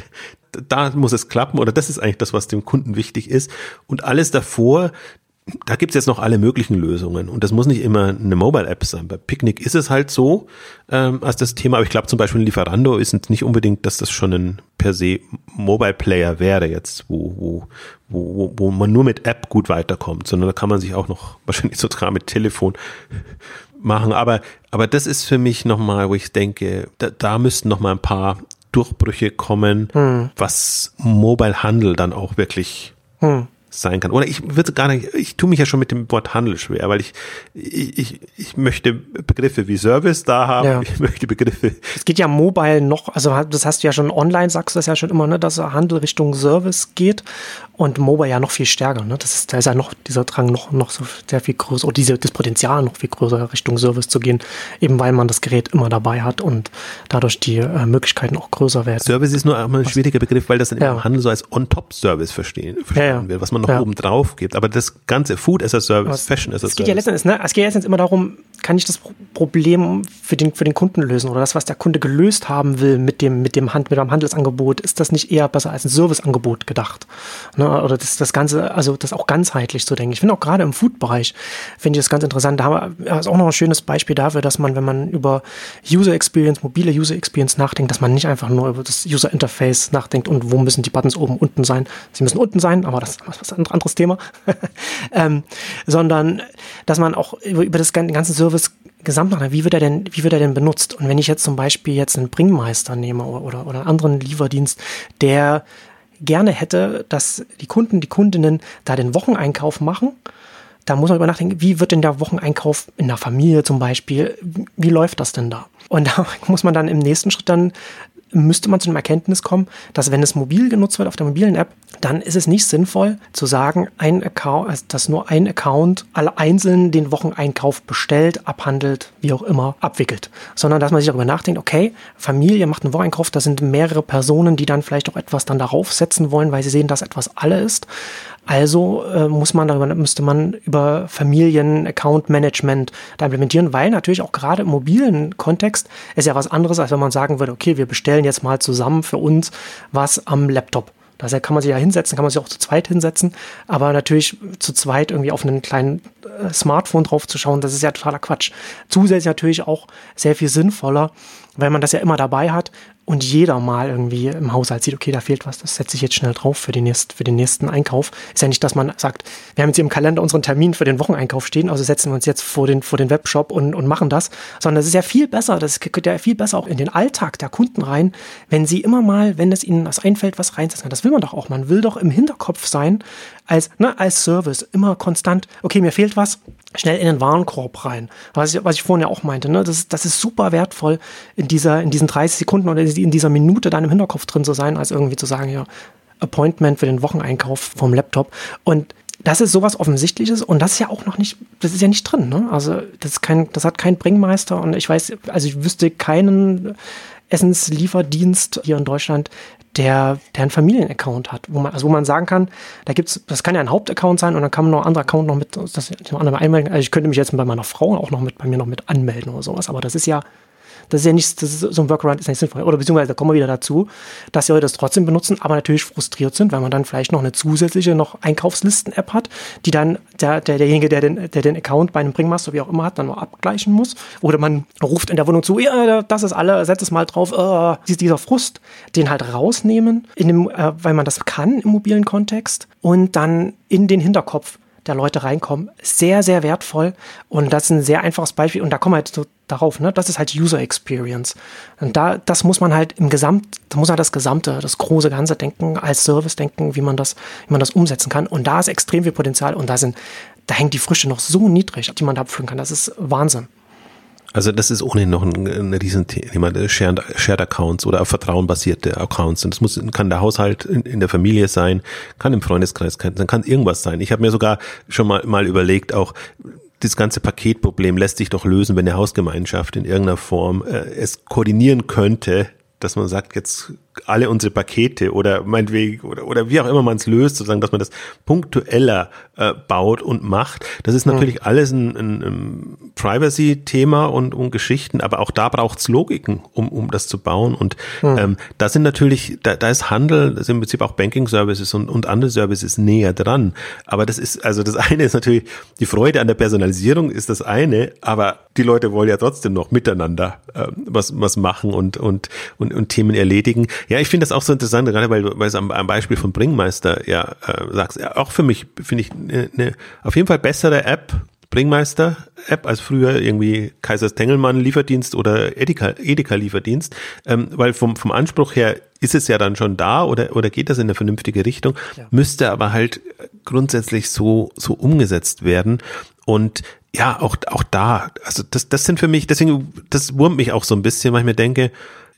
da muss es klappen oder das ist eigentlich das, was dem Kunden wichtig ist. Und alles davor, da gibt's jetzt noch alle möglichen Lösungen und das muss nicht immer eine Mobile-App sein. Bei Picnic ist es halt so ähm, als das Thema, aber ich glaube zum Beispiel Lieferando ist nicht unbedingt, dass das schon ein per se Mobile-Player wäre jetzt, wo, wo, wo, wo man nur mit App gut weiterkommt, sondern da kann man sich auch noch *laughs* wahrscheinlich sogar mit Telefon *laughs* machen. Aber, aber das ist für mich nochmal, wo ich denke, da, da müssten nochmal ein paar Durchbrüche kommen, hm. was Mobile-Handel dann auch wirklich hm sein kann. Oder ich würde gar nicht, ich tue mich ja schon mit dem Wort Handel schwer, weil ich, ich, ich, möchte Begriffe wie Service da haben, ja. ich möchte Begriffe. Es geht ja mobile noch, also das hast du ja schon online, sagst du das ja schon immer, ne, dass Handel Richtung Service geht und mobile ja noch viel stärker. Ne? Das ist, da ist ja noch dieser Drang noch, noch so sehr viel größer, oder diese, das Potenzial noch viel größer Richtung Service zu gehen, eben weil man das Gerät immer dabei hat und dadurch die äh, Möglichkeiten auch größer werden. Service ist nur ein schwieriger Begriff, weil das dann ja. im Handel so als On-Top-Service verstehen, verstehen ja, ja. wird, was man noch ja. oben drauf gibt. Aber das ganze Food as a Service, Was, Fashion as a Service. Es geht ja letztendlich, ne? es geht ja letztendlich immer darum, kann ich das Problem für den, für den Kunden lösen oder das, was der Kunde gelöst haben will mit dem, mit dem, Hand, mit dem Handelsangebot, ist das nicht eher besser als ein Serviceangebot gedacht? Ne? Oder das, das Ganze, also das auch ganzheitlich zu denken. Ich finde auch gerade im Food-Bereich, finde ich das ganz interessant. Da haben wir, ist auch noch ein schönes Beispiel dafür, dass man, wenn man über User Experience, mobile User Experience nachdenkt, dass man nicht einfach nur über das User Interface nachdenkt und wo müssen die Buttons oben, unten sein. Sie müssen unten sein, aber das ein anderes Thema. *laughs* ähm, sondern dass man auch über, über das ganze Service gesamt nachdenkt. Wie wird er denn, wie wird er denn benutzt? Und wenn ich jetzt zum Beispiel jetzt einen Bringmeister nehme oder, oder, oder einen anderen Lieferdienst, der gerne hätte, dass die Kunden, die Kundinnen da den Wocheneinkauf machen, da muss man über nachdenken, wie wird denn der Wocheneinkauf in der Familie zum Beispiel, wie läuft das denn da? Und da *laughs* muss man dann im nächsten Schritt dann müsste man zu dem Erkenntnis kommen, dass wenn es mobil genutzt wird auf der mobilen App, dann ist es nicht sinnvoll zu sagen, ein Account, also dass nur ein Account alle einzeln den Wocheneinkauf bestellt, abhandelt, wie auch immer, abwickelt, sondern dass man sich darüber nachdenkt, okay, Familie macht einen Wocheneinkauf, da sind mehrere Personen, die dann vielleicht auch etwas dann darauf setzen wollen, weil sie sehen, dass etwas alle ist. Also äh, muss man darüber, müsste man über Familien-Account-Management da implementieren, weil natürlich auch gerade im mobilen Kontext ist ja was anderes, als wenn man sagen würde, okay, wir bestellen jetzt mal zusammen für uns was am Laptop. Da kann man sich ja hinsetzen, kann man sich auch zu zweit hinsetzen, aber natürlich zu zweit irgendwie auf einen kleinen äh, Smartphone drauf zu schauen, das ist ja totaler Quatsch. Zusätzlich natürlich auch sehr viel sinnvoller, weil man das ja immer dabei hat und jeder mal irgendwie im Haushalt sieht, okay, da fehlt was, das setze ich jetzt schnell drauf für den, nächsten, für den nächsten Einkauf. Ist ja nicht, dass man sagt, wir haben jetzt hier im Kalender unseren Termin für den Wocheneinkauf stehen, also setzen wir uns jetzt vor den, vor den Webshop und, und machen das, sondern das ist ja viel besser, das geht ja viel besser auch in den Alltag der Kunden rein, wenn sie immer mal, wenn es ihnen was einfällt, was reinsetzen. Das will man doch auch, man will doch im Hinterkopf sein, als, ne, als Service, immer konstant, okay, mir fehlt was, schnell in den Warenkorb rein. Was ich, was ich vorhin ja auch meinte, ne? das, das ist super wertvoll, in, dieser, in diesen 30 Sekunden oder in dieser Minute dann im Hinterkopf drin zu sein, als irgendwie zu sagen, ja, Appointment für den Wocheneinkauf vom Laptop. Und das ist sowas Offensichtliches und das ist ja auch noch nicht, das ist ja nicht drin. Ne? Also das kein, das hat kein Bringmeister und ich weiß, also ich wüsste keinen Essenslieferdienst hier in Deutschland, der, der einen Familienaccount hat, wo man, also wo man sagen kann, da gibt's, das kann ja ein Hauptaccount sein und dann kann man noch einen anderen Account noch mit, das andere einmelden. Also ich könnte mich jetzt bei meiner Frau auch noch mit, bei mir noch mit anmelden oder sowas, aber das ist ja, das ist ja nicht, das ist, so ein Workaround ist nicht sinnvoll. Oder beziehungsweise da kommen wir wieder dazu, dass die Leute das trotzdem benutzen, aber natürlich frustriert sind, weil man dann vielleicht noch eine zusätzliche noch Einkaufslisten-App hat, die dann der, der, derjenige, der den, der den Account bei einem Bringmaster, wie auch immer hat, dann nur abgleichen muss. Oder man ruft in der Wohnung zu, ja, das ist alle, setz es mal drauf, äh, dieser Frust, den halt rausnehmen, in dem, äh, weil man das kann im mobilen Kontext und dann in den Hinterkopf der Leute reinkommen. Sehr, sehr wertvoll. Und das ist ein sehr einfaches Beispiel. Und da kommen wir halt so darauf, ne? Das ist halt User Experience. Und da, das muss man halt im Gesamt, da muss man das Gesamte, das große Ganze denken, als Service denken, wie man das, wie man das umsetzen kann. Und da ist extrem viel Potenzial und da sind, da hängt die Früchte noch so niedrig, die man da abführen kann. Das ist Wahnsinn. Also das ist ohnehin noch ein, ein Riesenthema, Shared, Shared Accounts oder vertrauenbasierte Accounts. Und das muss, kann der Haushalt in, in der Familie sein, kann im Freundeskreis sein, kann irgendwas sein. Ich habe mir sogar schon mal, mal überlegt, auch das ganze Paketproblem lässt sich doch lösen, wenn eine Hausgemeinschaft in irgendeiner Form äh, es koordinieren könnte, dass man sagt, jetzt alle unsere Pakete oder meinetwegen oder, oder wie auch immer man es löst, sozusagen, dass man das punktueller äh, baut und macht. Das ist natürlich mhm. alles ein, ein, ein Privacy-Thema und, und Geschichten, aber auch da braucht es Logiken, um, um das zu bauen. Und mhm. ähm, da sind natürlich, da, da ist Handel, das sind im Prinzip auch Banking-Services und, und andere Services näher dran. Aber das ist, also das *laughs* eine ist natürlich, die Freude an der Personalisierung ist das eine, aber die Leute wollen ja trotzdem noch miteinander äh, was, was machen und, und, und, und Themen erledigen. Ja, ich finde das auch so interessant, gerade weil du weil es am, am Beispiel von Bringmeister ja äh, sagst. Ja, auch für mich finde ich eine ne, auf jeden Fall bessere App, Bringmeister App als früher irgendwie Kaisers Tengelmann Lieferdienst oder Edeka, Edeka Lieferdienst, ähm, weil vom, vom Anspruch her ist es ja dann schon da oder, oder geht das in eine vernünftige Richtung, ja. müsste aber halt grundsätzlich so, so umgesetzt werden. Und ja, auch, auch da, also das, das sind für mich, deswegen, das wurmt mich auch so ein bisschen, weil ich mir denke,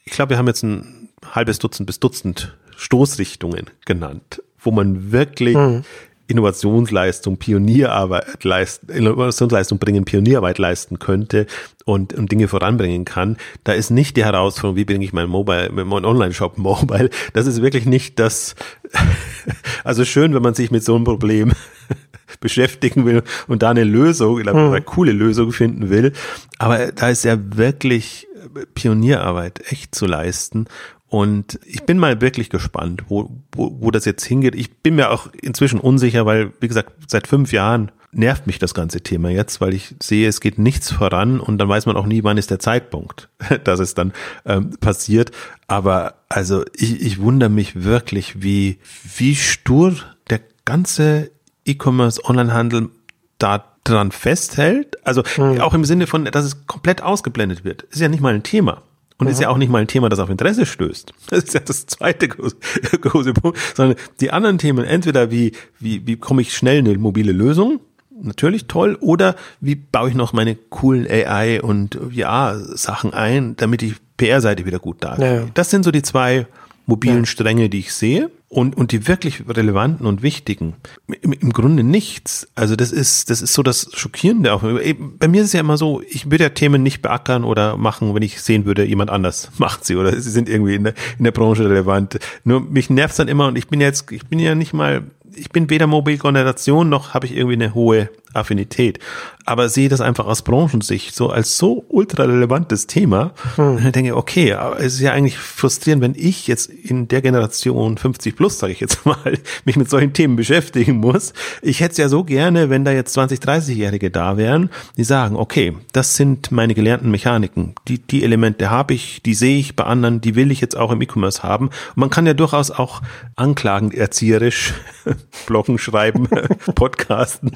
ich glaube, wir haben jetzt ein halbes Dutzend bis Dutzend Stoßrichtungen genannt, wo man wirklich mhm. Innovationsleistung, Pionierarbeit leisten, Innovationsleistung bringen, Pionierarbeit leisten könnte und, und Dinge voranbringen kann. Da ist nicht die Herausforderung, wie bringe ich mein Mobile, mein Online-Shop mobile. Das ist wirklich nicht das, *laughs* also schön, wenn man sich mit so einem Problem *laughs* beschäftigen will und da eine Lösung, eine hm. coole Lösung finden will. Aber da ist ja wirklich Pionierarbeit echt zu leisten. Und ich bin mal wirklich gespannt, wo, wo, wo das jetzt hingeht. Ich bin mir auch inzwischen unsicher, weil, wie gesagt, seit fünf Jahren nervt mich das ganze Thema jetzt, weil ich sehe, es geht nichts voran und dann weiß man auch nie, wann ist der Zeitpunkt, *laughs* dass es dann ähm, passiert. Aber also ich, ich wundere mich wirklich, wie, wie stur der ganze E-Commerce, Onlinehandel da dran festhält. Also mhm. auch im Sinne von, dass es komplett ausgeblendet wird. Ist ja nicht mal ein Thema. Und mhm. ist ja auch nicht mal ein Thema, das auf Interesse stößt. *laughs* Das ist ja das zweite große, *laughs* große Punkt. Sondern die anderen Themen, entweder wie, wie, wie komme ich schnell eine mobile Lösung, natürlich toll, oder wie baue ich noch meine coolen AI und VR-Sachen ein, damit die PR-Seite wieder gut da Ja. Das sind so die zwei mobilen ja. Stränge, die ich sehe und, und die wirklich relevanten und wichtigen. Im, Im Grunde nichts. Also das ist, das ist so das Schockierende auch. Bei mir ist es ja immer so, ich würde ja Themen nicht beackern oder machen, wenn ich sehen würde, jemand anders *laughs* macht sie oder sie sind irgendwie in der, in der Branche relevant. Nur mich nervt dann immer und ich bin jetzt, ich bin ja nicht mal ich bin weder Mobilgeneration noch habe ich irgendwie eine hohe Affinität, aber sehe das einfach aus Branchensicht so als so ultra relevantes Thema. Hm. Und denke okay, aber es ist ja eigentlich frustrierend, wenn ich jetzt in der Generation 50 plus, sage ich jetzt *laughs* mal, mich mit solchen Themen beschäftigen muss. Ich hätte es ja so gerne, wenn da jetzt 20, 30-Jährige da wären, die sagen, okay, das sind meine gelernten Mechaniken. Die, die Elemente habe ich, die sehe ich bei anderen, die will ich jetzt auch im E-Commerce haben. Und man kann ja durchaus auch anklagend erzieherisch *laughs* Bloggen schreiben, *laughs* Podcasten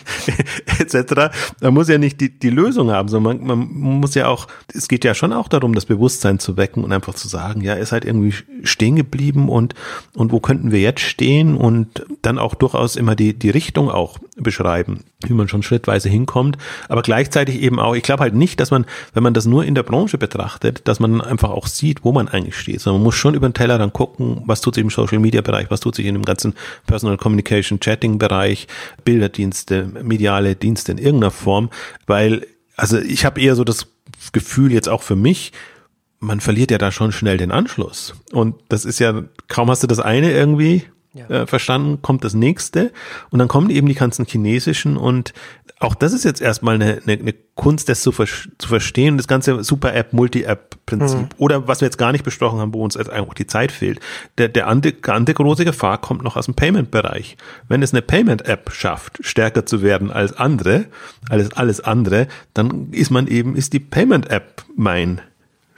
etc. Man muss ja nicht die, die Lösung haben, sondern man, man muss ja auch, es geht ja schon auch darum, das Bewusstsein zu wecken und einfach zu sagen, ja, ist halt irgendwie stehen geblieben und, und wo könnten wir jetzt stehen und dann auch durchaus immer die, die Richtung auch beschreiben, wie man schon schrittweise hinkommt, aber gleichzeitig eben auch, ich glaube halt nicht, dass man, wenn man das nur in der Branche betrachtet, dass man einfach auch sieht, wo man eigentlich steht, sondern man muss schon über den Teller dann gucken, was tut sich im Social Media Bereich, was tut sich in dem ganzen Personal Communication Chatting Bereich, Bilderdienste, mediale Dienste in irgendeiner Form, weil, also ich habe eher so das Gefühl jetzt auch für mich, man verliert ja da schon schnell den Anschluss. Und das ist ja, kaum hast du das eine irgendwie ja. äh, verstanden, kommt das nächste. Und dann kommen eben die ganzen chinesischen und auch das ist jetzt erstmal eine, eine, eine Kunst, das zu, ver zu verstehen, das ganze Super-App, Multi-App-Prinzip. Mhm. Oder was wir jetzt gar nicht besprochen haben, wo uns jetzt einfach die Zeit fehlt. Der, der andere, andere große Gefahr kommt noch aus dem Payment-Bereich. Wenn es eine Payment-App schafft, stärker zu werden als andere, als alles andere, dann ist man eben, ist die Payment-App mein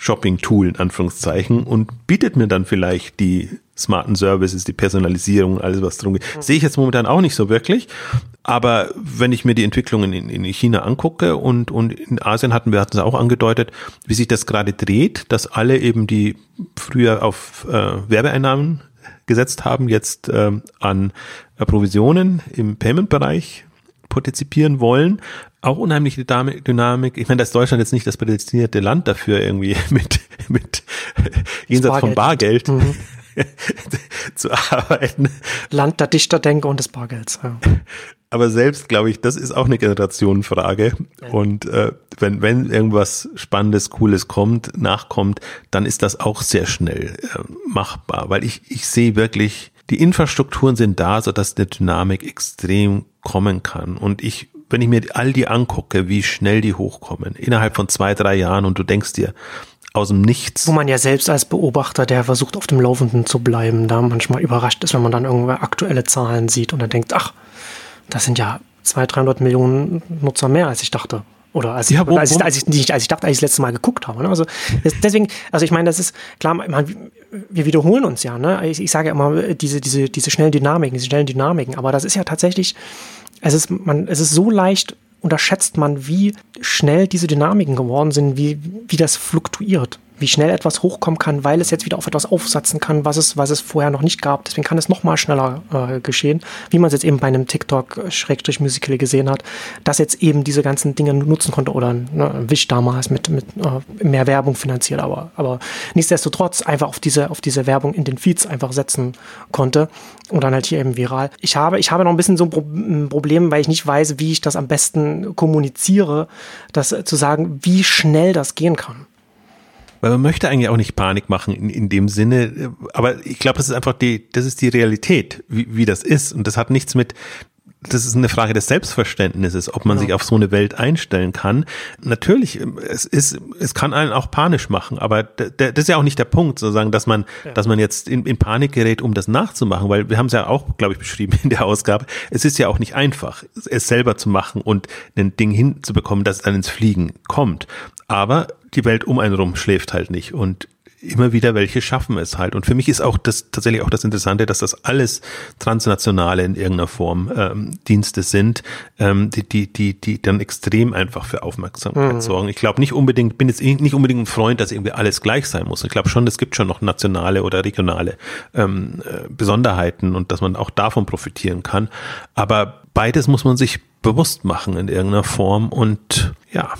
Shopping-Tool in Anführungszeichen und bietet mir dann vielleicht die smarten Services, die Personalisierung, alles was drum geht. Mhm. Sehe ich jetzt momentan auch nicht so wirklich. Aber wenn ich mir die Entwicklungen in, in China angucke und, und in Asien hatten wir hatten es auch angedeutet, wie sich das gerade dreht, dass alle eben die früher auf äh, Werbeeinnahmen gesetzt haben, jetzt äh, an Provisionen im Payment-Bereich partizipieren wollen. Auch unheimliche Dynamik. Ich meine, dass Deutschland jetzt nicht das prädestinierte Land dafür irgendwie *laughs* mit, mit jenseits Bargeld. von Bargeld mhm. *laughs* zu arbeiten. Land der Dichterdenker und des Bargelds. Ja. Aber selbst, glaube ich, das ist auch eine Generationenfrage. Ja. Und äh, wenn, wenn irgendwas Spannendes, Cooles kommt, nachkommt, dann ist das auch sehr schnell äh, machbar. Weil ich, ich sehe wirklich, die Infrastrukturen sind da, sodass eine Dynamik extrem kommen kann. Und ich, wenn ich mir all die angucke, wie schnell die hochkommen, innerhalb von zwei, drei Jahren und du denkst dir, aus dem Nichts. Wo man ja selbst als Beobachter, der versucht auf dem Laufenden zu bleiben, da manchmal überrascht ist, wenn man dann irgendwelche aktuelle Zahlen sieht und dann denkt, ach, das sind ja 200, 300 Millionen Nutzer mehr, als ich dachte. Oder als, ja, wo, als, ich, als, ich, nicht, als ich dachte, als ich das letzte Mal geguckt habe. Ne? Also deswegen, also ich meine, das ist klar, man, wir wiederholen uns ja. Ne? Ich, ich sage ja immer diese, diese, diese schnellen Dynamiken, diese schnellen Dynamiken, aber das ist ja tatsächlich, es ist, man, es ist so leicht unterschätzt man, wie schnell diese Dynamiken geworden sind, wie, wie das fluktuiert wie schnell etwas hochkommen kann, weil es jetzt wieder auf etwas aufsetzen kann, was es, was es vorher noch nicht gab. Deswegen kann es noch mal schneller äh, geschehen, wie man es jetzt eben bei einem TikTok-Musical gesehen hat, dass jetzt eben diese ganzen Dinge nutzen konnte oder ne, Wish damals mit, mit äh, mehr Werbung finanziert, aber, aber nichtsdestotrotz einfach auf diese, auf diese Werbung in den Feeds einfach setzen konnte und dann halt hier eben viral. Ich habe, ich habe noch ein bisschen so ein Problem, weil ich nicht weiß, wie ich das am besten kommuniziere, das zu sagen, wie schnell das gehen kann. Weil man möchte eigentlich auch nicht Panik machen in, in dem Sinne, aber ich glaube, das ist einfach die, das ist die Realität, wie, wie das ist. Und das hat nichts mit, das ist eine Frage des Selbstverständnisses, ob man ja. sich auf so eine Welt einstellen kann. Natürlich, es ist, es kann einen auch panisch machen, aber das ist ja auch nicht der Punkt, sozusagen, dass man, ja. dass man jetzt in, in Panik gerät, um das nachzumachen, weil wir haben es ja auch, glaube ich, beschrieben in der Ausgabe. Es ist ja auch nicht einfach, es selber zu machen und ein Ding hinzubekommen, das dann ins Fliegen kommt. Aber die Welt um einen rum schläft halt nicht und immer wieder welche schaffen es halt. Und für mich ist auch das tatsächlich auch das Interessante, dass das alles transnationale in irgendeiner Form ähm, Dienste sind, ähm, die, die, die, die dann extrem einfach für Aufmerksamkeit mhm. sorgen. Ich glaube nicht unbedingt, bin jetzt nicht unbedingt ein Freund, dass irgendwie alles gleich sein muss. Ich glaube schon, es gibt schon noch nationale oder regionale ähm, äh, Besonderheiten und dass man auch davon profitieren kann. Aber beides muss man sich bewusst machen in irgendeiner Form und ja,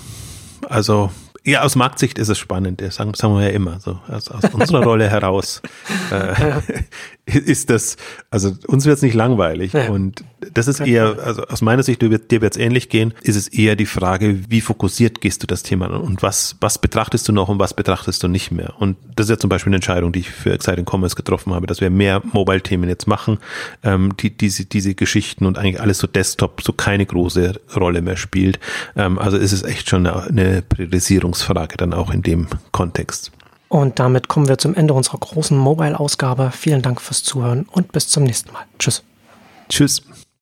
also ja, aus Marktsicht ist es spannend, das sagen, sagen wir ja immer, so. Aus, aus unserer Rolle heraus *laughs* äh, ist das, also uns wird es nicht langweilig ja. und das ist eher, also aus meiner Sicht, dir wird es ähnlich gehen, ist es eher die Frage, wie fokussiert gehst du das Thema an und was, was betrachtest du noch und was betrachtest du nicht mehr? Und das ist ja zum Beispiel eine Entscheidung, die ich für Exciting Commerce getroffen habe, dass wir mehr Mobile-Themen jetzt machen, ähm, die, diese, diese Geschichten und eigentlich alles so Desktop so keine große Rolle mehr spielt, ähm, also ist es echt schon eine, eine Priorisierungsfrage dann auch in dem Kontext. Und damit kommen wir zum Ende unserer großen Mobile-Ausgabe. Vielen Dank fürs Zuhören und bis zum nächsten Mal. Tschüss. Tschüss.